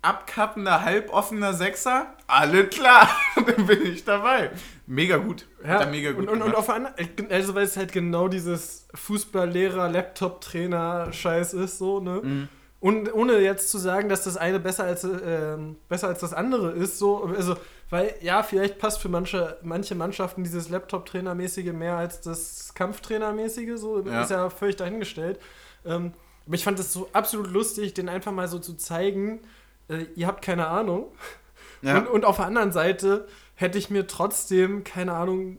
[SPEAKER 1] Abkappender, halboffener Sechser? Alle klar, *laughs* dann bin ich dabei. Mega gut. Er mega gut
[SPEAKER 2] und, und, und auf anderen, also weil es halt genau dieses Fußballlehrer, Laptop-Trainer-Scheiß ist, so, ne?
[SPEAKER 1] Mhm.
[SPEAKER 2] Und ohne jetzt zu sagen, dass das eine besser als, ähm, besser als das andere ist, so, also, weil, ja, vielleicht passt für manche, manche Mannschaften dieses Laptop-Trainer-mäßige mehr als das Kampftrainer-mäßige, so,
[SPEAKER 1] Ja.
[SPEAKER 2] ist ja völlig dahingestellt. Ähm, aber ich fand es so absolut lustig, den einfach mal so zu zeigen, äh, ihr habt keine Ahnung.
[SPEAKER 1] ja.
[SPEAKER 2] Und, und auf der anderen Seite hätte ich mir trotzdem, keine Ahnung,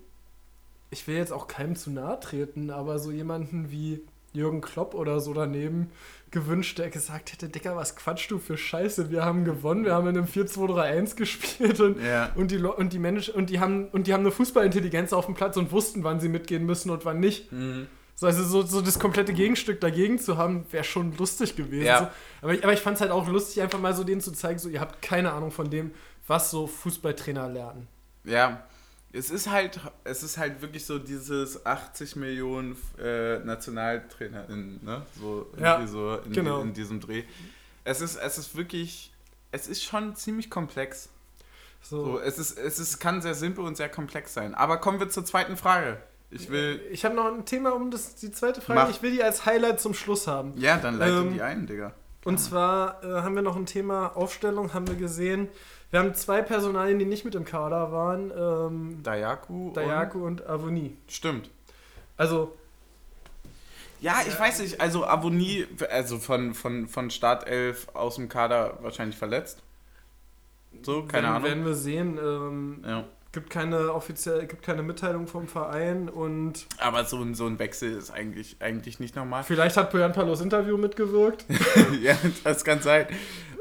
[SPEAKER 2] ich will jetzt auch keinem zu nahe treten, aber so jemanden wie Jürgen Klopp oder so daneben gewünscht, der gesagt hätte, Dicker, was quatschst du für Scheiße? Wir haben gewonnen, wir haben in einem 4-2-3-1 gespielt und,
[SPEAKER 1] ja.
[SPEAKER 2] und, die, und die Menschen und die haben und die haben eine Fußballintelligenz auf dem Platz und wussten, wann sie mitgehen müssen und wann nicht.
[SPEAKER 1] Mhm.
[SPEAKER 2] So, also so, so das komplette Gegenstück dagegen zu haben, wäre schon lustig gewesen.
[SPEAKER 1] Ja.
[SPEAKER 2] So. Aber ich, aber ich fand es halt auch lustig, einfach mal so denen zu zeigen, so ihr habt keine Ahnung von dem, was so Fußballtrainer lernen.
[SPEAKER 1] Ja, es ist halt, es ist halt wirklich so dieses 80 Millionen äh, NationaltrainerInnen, ne? So,
[SPEAKER 2] Ja,
[SPEAKER 1] so in,
[SPEAKER 2] genau.
[SPEAKER 1] in diesem Dreh. Es ist, es ist wirklich, es ist schon ziemlich komplex.
[SPEAKER 2] So.
[SPEAKER 1] So, es ist, es ist, kann sehr simpel und sehr komplex sein. Aber kommen wir zur zweiten Frage. Ich will,
[SPEAKER 2] Ich habe noch ein Thema um das, die zweite Frage.
[SPEAKER 1] Mach.
[SPEAKER 2] Ich will die als Highlight zum Schluss haben.
[SPEAKER 1] ja, dann leite
[SPEAKER 2] Ähm,
[SPEAKER 1] die ein, Digga.
[SPEAKER 2] Und zwar äh, haben wir noch ein Thema Aufstellung, haben wir gesehen. Wir haben zwei Personalien, die nicht mit im Kader waren. Ähm,
[SPEAKER 1] Dayaku.
[SPEAKER 2] Dayaku und Avoni.
[SPEAKER 1] Und, stimmt.
[SPEAKER 2] Also,
[SPEAKER 1] Ja, ich weiß nicht, also Avonie, also von, von, von Startelf aus dem Kader wahrscheinlich verletzt. So, keine
[SPEAKER 2] werden,
[SPEAKER 1] Ahnung.
[SPEAKER 2] werden wir sehen. Ähm,
[SPEAKER 1] Ja.
[SPEAKER 2] Gibt keine offiziell, gibt keine Mitteilung vom Verein und
[SPEAKER 1] Aber so ein, so ein Wechsel ist eigentlich, eigentlich nicht normal.
[SPEAKER 2] vielleicht hat Bojan Palos Interview mitgewirkt. *laughs*
[SPEAKER 1] ja, das kann sein.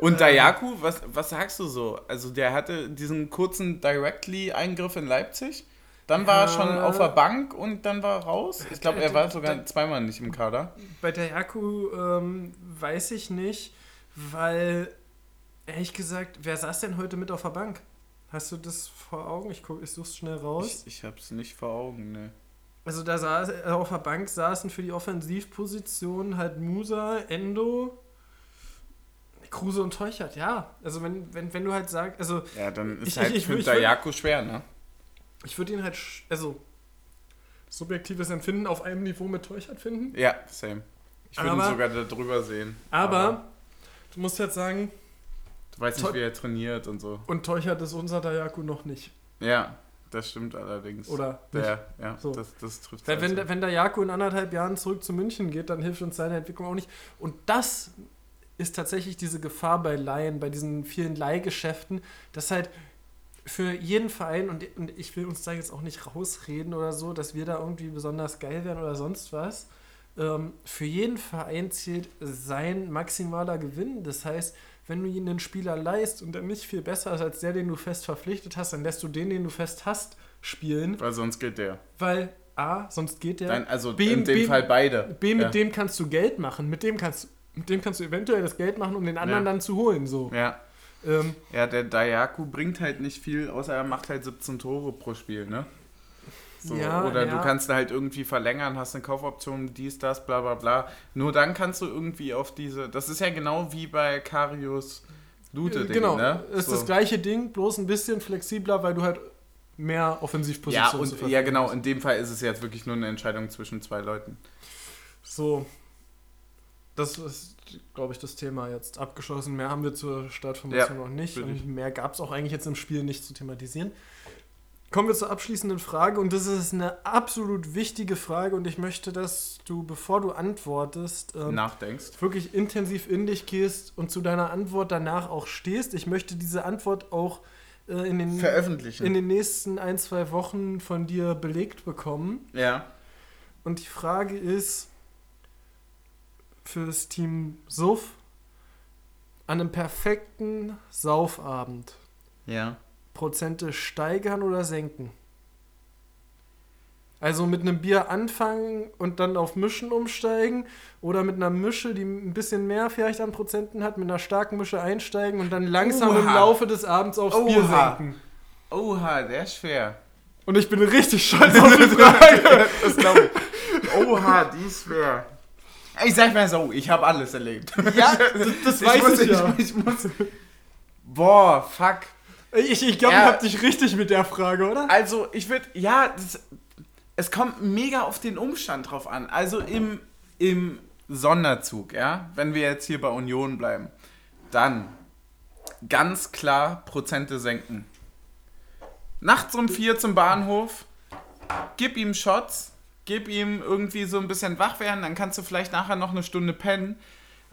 [SPEAKER 1] Und Dayaku, was, was sagst du so? Also der hatte diesen kurzen Directly-Eingriff in Leipzig. Dann war er
[SPEAKER 2] Ja.
[SPEAKER 1] schon auf der Bank und dann war er raus. Ich glaube, er war sogar
[SPEAKER 2] Da-
[SPEAKER 1] zweimal nicht im Kader.
[SPEAKER 2] Bei der Yaku ähm, weiß ich nicht, weil ehrlich gesagt, wer saß denn heute mit auf der Bank? Hast du das vor Augen? Ich, guck, ich such's schnell raus.
[SPEAKER 1] Ich, ich habe es nicht vor Augen, ne.
[SPEAKER 2] Also da saß, äh, auf der Bank saßen für die Offensivposition halt Musa, Endo, Kruse und Teuchert, ja. Also wenn, wenn, wenn du halt sagst, also
[SPEAKER 1] Ja, dann ist
[SPEAKER 2] Ich-
[SPEAKER 1] halt
[SPEAKER 2] ich- ich
[SPEAKER 1] Dayaku schwer, ne?
[SPEAKER 2] ich würde ihn halt, also subjektives Empfinden auf einem Niveau mit Teuchert finden.
[SPEAKER 1] Ja, same. Ich würde ihn
[SPEAKER 2] Aber-
[SPEAKER 1] sogar da drüber sehen.
[SPEAKER 2] Aber du musst jetzt sagen, Teu-
[SPEAKER 1] nicht, wie er trainiert und so.
[SPEAKER 2] und Teuchert ist unser Dayaku noch nicht.
[SPEAKER 1] Ja, das stimmt allerdings.
[SPEAKER 2] Oder?
[SPEAKER 1] Der, ja,
[SPEAKER 2] So.
[SPEAKER 1] das, das trifft
[SPEAKER 2] Weil wenn,
[SPEAKER 1] also.
[SPEAKER 2] wenn Jako in anderthalb Jahren zurück zu München geht, dann hilft uns seine Entwicklung auch nicht. Und das ist tatsächlich diese Gefahr bei Laien, bei diesen vielen Leihgeschäften, dass halt für jeden Verein, und, und ich will uns da jetzt auch nicht rausreden oder so, dass wir da irgendwie besonders geil werden oder sonst was, ähm, für jeden Verein zählt sein maximaler Gewinn. Das heißt, wenn du ihn einen Spieler leist und der nicht viel besser ist als der, den du fest verpflichtet hast, dann lässt du den, den du fest hast, spielen,
[SPEAKER 1] Weil sonst geht der.
[SPEAKER 2] weil A, sonst geht der.
[SPEAKER 1] Nein, also
[SPEAKER 2] B-
[SPEAKER 1] in dem
[SPEAKER 2] B-
[SPEAKER 1] Fall beide.
[SPEAKER 2] B, mit
[SPEAKER 1] ja.
[SPEAKER 2] dem kannst du Geld machen, mit dem kannst, mit dem kannst du eventuell das Geld machen, um den anderen
[SPEAKER 1] Ja.
[SPEAKER 2] dann zu holen. So.
[SPEAKER 1] Ja.
[SPEAKER 2] Ähm,
[SPEAKER 1] Ja, der Dayaku bringt halt nicht viel, außer er macht halt 17 Tore pro Spiel, ne? So,
[SPEAKER 2] Ja,
[SPEAKER 1] oder
[SPEAKER 2] ja.
[SPEAKER 1] du kannst halt irgendwie verlängern, hast eine Kaufoption, dies, das, bla bla bla. Nur dann kannst du irgendwie auf diese. Das ist ja genau wie bei Karius Lute,
[SPEAKER 2] äh, genau,
[SPEAKER 1] ne?
[SPEAKER 2] ist
[SPEAKER 1] so.
[SPEAKER 2] das gleiche Ding, bloß ein bisschen flexibler, weil du halt mehr
[SPEAKER 1] Ja, und
[SPEAKER 2] Verfügung
[SPEAKER 1] ja, genau, in dem Fall ist es jetzt wirklich nur eine Entscheidung zwischen zwei Leuten.
[SPEAKER 2] So. Das ist, glaube ich, das Thema jetzt abgeschlossen. Mehr haben wir zur Startformation
[SPEAKER 1] Ja,
[SPEAKER 2] noch nicht. Und mehr gab es auch eigentlich jetzt im Spiel nicht zu thematisieren. Kommen wir zur abschließenden Frage. Und das ist eine absolut wichtige Frage. Und ich möchte, dass du, bevor du antwortest, ähm,
[SPEAKER 1] Nachdenkst.
[SPEAKER 2] wirklich intensiv in dich gehst und zu deiner Antwort danach auch stehst. Ich möchte diese Antwort auch äh, in, den,
[SPEAKER 1] Veröffentlichen.
[SPEAKER 2] in den nächsten ein, zwei Wochen von dir belegt bekommen.
[SPEAKER 1] ja.
[SPEAKER 2] Und die Frage ist für das Team Suff an einem perfekten Saufabend
[SPEAKER 1] Ja.
[SPEAKER 2] Prozente steigern oder senken? Also mit einem Bier anfangen und dann auf Mischen umsteigen oder mit einer Mische, die ein bisschen mehr vielleicht an Prozenten hat, mit einer starken Mische einsteigen und dann langsam im
[SPEAKER 1] Oha.
[SPEAKER 2] Laufe des Abends aufs Bier
[SPEAKER 1] Oha.
[SPEAKER 2] senken.
[SPEAKER 1] Oha, der ist schwer.
[SPEAKER 2] Und ich bin richtig stolz *laughs* auf die Frage.
[SPEAKER 1] das glaube ich. Oha, die ist schwer. Ich sag mal so, ich habe alles erlebt.
[SPEAKER 2] Ja, *laughs* das, das weiß
[SPEAKER 1] muss,
[SPEAKER 2] ich, ja.
[SPEAKER 1] Ich, muss, boah, fuck.
[SPEAKER 2] Ich, ich glaube,
[SPEAKER 1] Ja.
[SPEAKER 2] ich hab dich richtig mit der Frage, oder?
[SPEAKER 1] Also, ich würde, ja, das, es kommt mega auf den Umstand drauf an. Also im, im Sonderzug, ja, wenn wir jetzt hier bei Union bleiben, dann ganz klar Prozente senken. Nachts um vier zum Bahnhof, gib ihm Shots, gib ihm irgendwie so ein bisschen wach werden, dann kannst du vielleicht nachher noch eine Stunde pennen.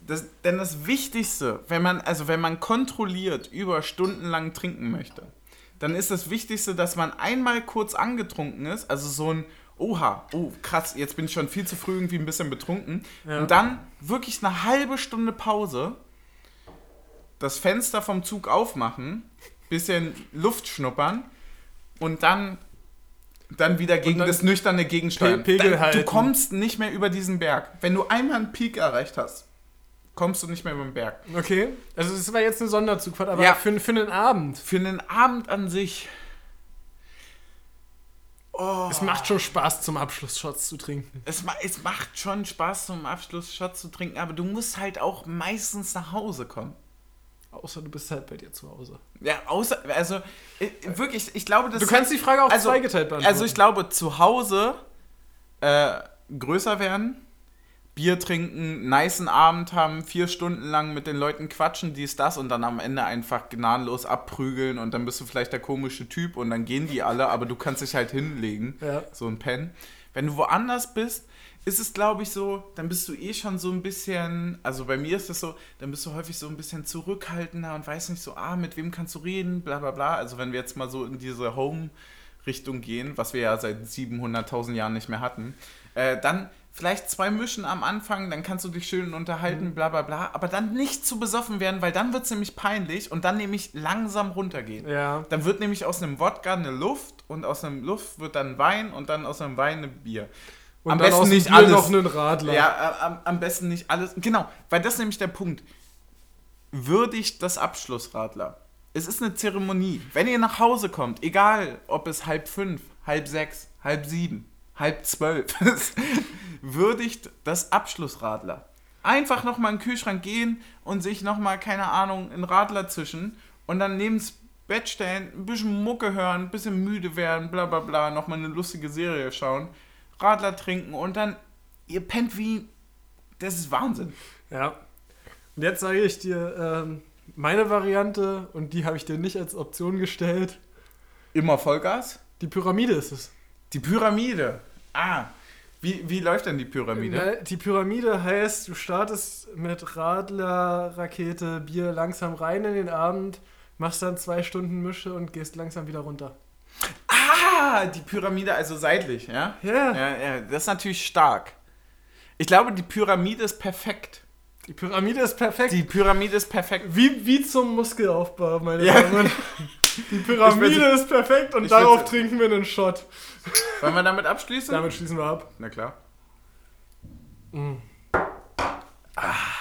[SPEAKER 1] Das, denn das Wichtigste, wenn man, also wenn man kontrolliert über stundenlang trinken möchte, dann ist das Wichtigste, dass man einmal kurz angetrunken ist, also so ein Oha, oh krass, jetzt bin ich schon viel zu früh irgendwie ein bisschen betrunken.
[SPEAKER 2] Ja.
[SPEAKER 1] Und dann wirklich eine halbe Stunde Pause, das Fenster vom Zug aufmachen, bisschen Luft schnuppern und dann, dann wieder gegen
[SPEAKER 2] dann
[SPEAKER 1] das nüchterne Gegensteuern.
[SPEAKER 2] Pe- Pegel
[SPEAKER 1] dann, Du
[SPEAKER 2] halten.
[SPEAKER 1] kommst nicht mehr über diesen Berg. Wenn du einmal einen Peak erreicht hast, kommst du nicht mehr über den Berg.
[SPEAKER 2] Okay. Also das war jetzt eine Sonderzugfahrt, aber
[SPEAKER 1] Ja.
[SPEAKER 2] für, für einen Abend.
[SPEAKER 1] Für einen Abend an sich. Oh,
[SPEAKER 2] Es macht schon Spaß, zum Abschluss Shots zu trinken.
[SPEAKER 1] es, ma es macht schon Spaß, zum Abschluss Shot zu trinken, aber du musst halt auch meistens nach Hause kommen.
[SPEAKER 2] Außer du bist halt bei dir zu Hause.
[SPEAKER 1] Ja, außer, also äh, wirklich, ich glaube, das
[SPEAKER 2] Du kannst die Frage auch
[SPEAKER 1] also-
[SPEAKER 2] zweigeteilt beantworten.
[SPEAKER 1] Also ich glaube, zu Hause äh, größer werden, Bier trinken, nicen Abend haben, vier Stunden lang mit den Leuten quatschen, dies, das und dann am Ende einfach gnadenlos abprügeln und dann bist du vielleicht der komische Typ und dann gehen die alle, aber du kannst dich halt hinlegen,
[SPEAKER 2] Ja.
[SPEAKER 1] so ein Pen. Wenn du woanders bist, ist es, glaube ich, so, dann bist du eh schon so ein bisschen, also bei mir ist es so, dann bist du häufig so ein bisschen zurückhaltender und weißt nicht so, ah, mit wem kannst du reden, bla bla bla. Also wenn wir jetzt mal so in diese Home-Richtung gehen, was wir ja seit 700.000 Jahren nicht mehr hatten, äh, dann vielleicht zwei Mischen am Anfang, dann kannst du dich schön unterhalten, bla bla bla, aber dann nicht zu besoffen werden, weil dann wird es nämlich peinlich und dann nämlich langsam runtergehen.
[SPEAKER 2] ja.
[SPEAKER 1] Dann wird nämlich aus einem Wodka eine Luft und aus einem Luft wird dann Wein und dann aus einem Wein ein Bier.
[SPEAKER 2] Und
[SPEAKER 1] am
[SPEAKER 2] dann
[SPEAKER 1] besten nicht
[SPEAKER 2] Bier
[SPEAKER 1] alles.
[SPEAKER 2] noch einen Radler.
[SPEAKER 1] Ja, am, am besten nicht alles. Genau, weil das ist nämlich der Punkt. Würdigt das Abschlussradler. Es ist eine Zeremonie. Wenn ihr nach Hause kommt, egal ob es halb fünf, halb sechs, halb sieben, halb zwölf *laughs* würdigt das Abschlussradler. Einfach nochmal in den Kühlschrank gehen und sich nochmal, keine Ahnung, einen Radler zischen und dann neben das Bett stellen, ein bisschen Mucke hören, ein bisschen müde werden, bla bla bla, nochmal eine lustige Serie schauen, Radler trinken und dann, ihr pennt wie, das ist Wahnsinn.
[SPEAKER 2] Ja. Und jetzt sage ich dir ähm, meine Variante und die habe ich dir nicht als Option gestellt.
[SPEAKER 1] Immer Vollgas?
[SPEAKER 2] Die Pyramide ist es.
[SPEAKER 1] Die Pyramide. Ah, wie, wie läuft denn die Pyramide?
[SPEAKER 2] Na, Die Pyramide heißt, du startest mit Radler, Rakete, Bier langsam rein in den Abend, machst dann zwei Stunden Mische und gehst langsam wieder runter.
[SPEAKER 1] Ah, die Pyramide, also seitlich, ja?
[SPEAKER 2] Ja.
[SPEAKER 1] Ja, ja, das ist natürlich stark. Ich glaube, die Pyramide ist perfekt.
[SPEAKER 2] Die Pyramide ist perfekt.
[SPEAKER 1] Die Pyramide ist perfekt.
[SPEAKER 2] wie, wie zum Muskelaufbau, meine
[SPEAKER 1] Ja.
[SPEAKER 2] Damen und Herren. *laughs* Die Pyramide ist perfekt und darauf trinken wir einen Shot.
[SPEAKER 1] Wollen wir damit abschließen?
[SPEAKER 2] Damit schließen wir ab.
[SPEAKER 1] Na klar.
[SPEAKER 2] Mm. Ah.